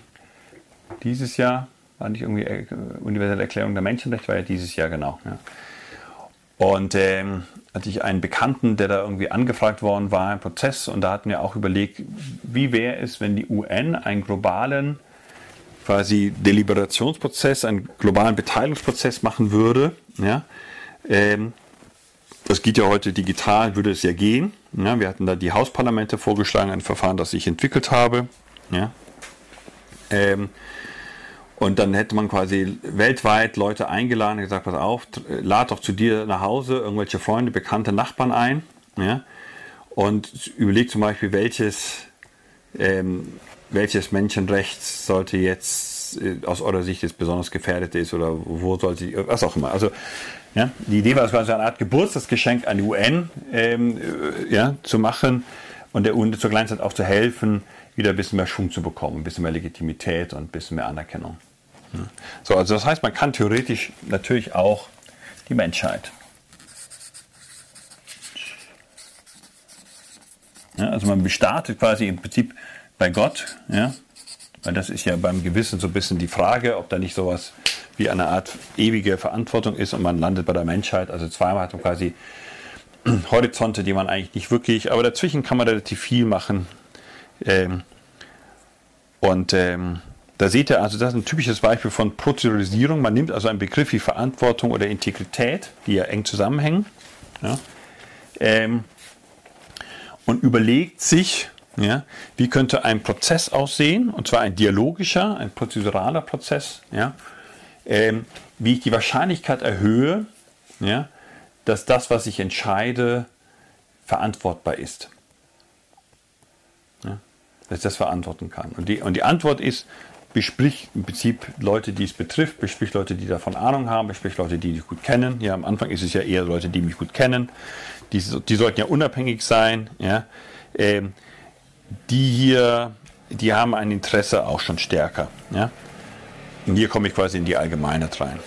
dieses Jahr war nicht irgendwie äh, universelle Erklärung der Menschenrechte, war ja dieses Jahr genau. Ja. Und ähm, hatte ich einen Bekannten, der da irgendwie angefragt worden war im Prozess und da hatten wir auch überlegt, wie wäre es, wenn die UN einen globalen quasi Deliberationsprozess, einen globalen Beteiligungsprozess machen würde. Ja, ähm, das geht ja heute digital, würde es ja gehen. Ja, wir hatten da die Hausparlamente vorgeschlagen, ein Verfahren, das ich entwickelt habe. Ja. Ähm, und dann hätte man quasi weltweit Leute eingeladen und gesagt, pass auf, lad doch zu dir nach Hause irgendwelche Freunde, bekannte Nachbarn ein. Ja? Und überleg zum Beispiel, welches, ähm, welches Menschenrecht sollte jetzt äh, aus eurer Sicht jetzt besonders gefährdet ist oder wo sollte, was auch immer. Also ja, die Idee war, es quasi eine Art Geburtstagsgeschenk an die UN ähm, äh, ja, zu machen und der UN zur gleichen Zeit auch zu helfen, wieder ein bisschen mehr Schwung zu bekommen, ein bisschen mehr Legitimität und ein bisschen mehr Anerkennung. Ja. So, also das heißt, man kann theoretisch natürlich auch die Menschheit. Ja, also man startet quasi im Prinzip bei Gott, ja, weil das ist ja beim Gewissen so ein bisschen die Frage, ob da nicht sowas wie eine Art ewige Verantwortung ist und man landet bei der Menschheit. Also zweimal hat man quasi Horizonte, die man eigentlich nicht wirklich, aber dazwischen kann man relativ viel machen. Ähm, und ähm, da seht ihr, also das ist ein typisches Beispiel von Prozeduralisierung. Man nimmt also einen Begriff wie Verantwortung oder Integrität, die ja eng zusammenhängen, ja, ähm, und überlegt sich, ja, wie könnte ein Prozess aussehen, und zwar ein dialogischer, ein prozeduraler Prozess, ja, ähm, wie ich die Wahrscheinlichkeit erhöhe, ja, dass das, was ich entscheide, verantwortbar ist. Dass ich das verantworten kann. Und die, und die Antwort ist, besprich im Prinzip Leute, die es betrifft, besprich Leute, die davon Ahnung haben, besprich Leute, die dich gut kennen. Ja, am Anfang ist es ja eher Leute, die mich gut kennen. Die, die sollten ja unabhängig sein. Ja, ähm, die hier, die haben ein Interesse auch schon stärker. Ja. Und hier komme ich quasi in die Allgemeinheit rein.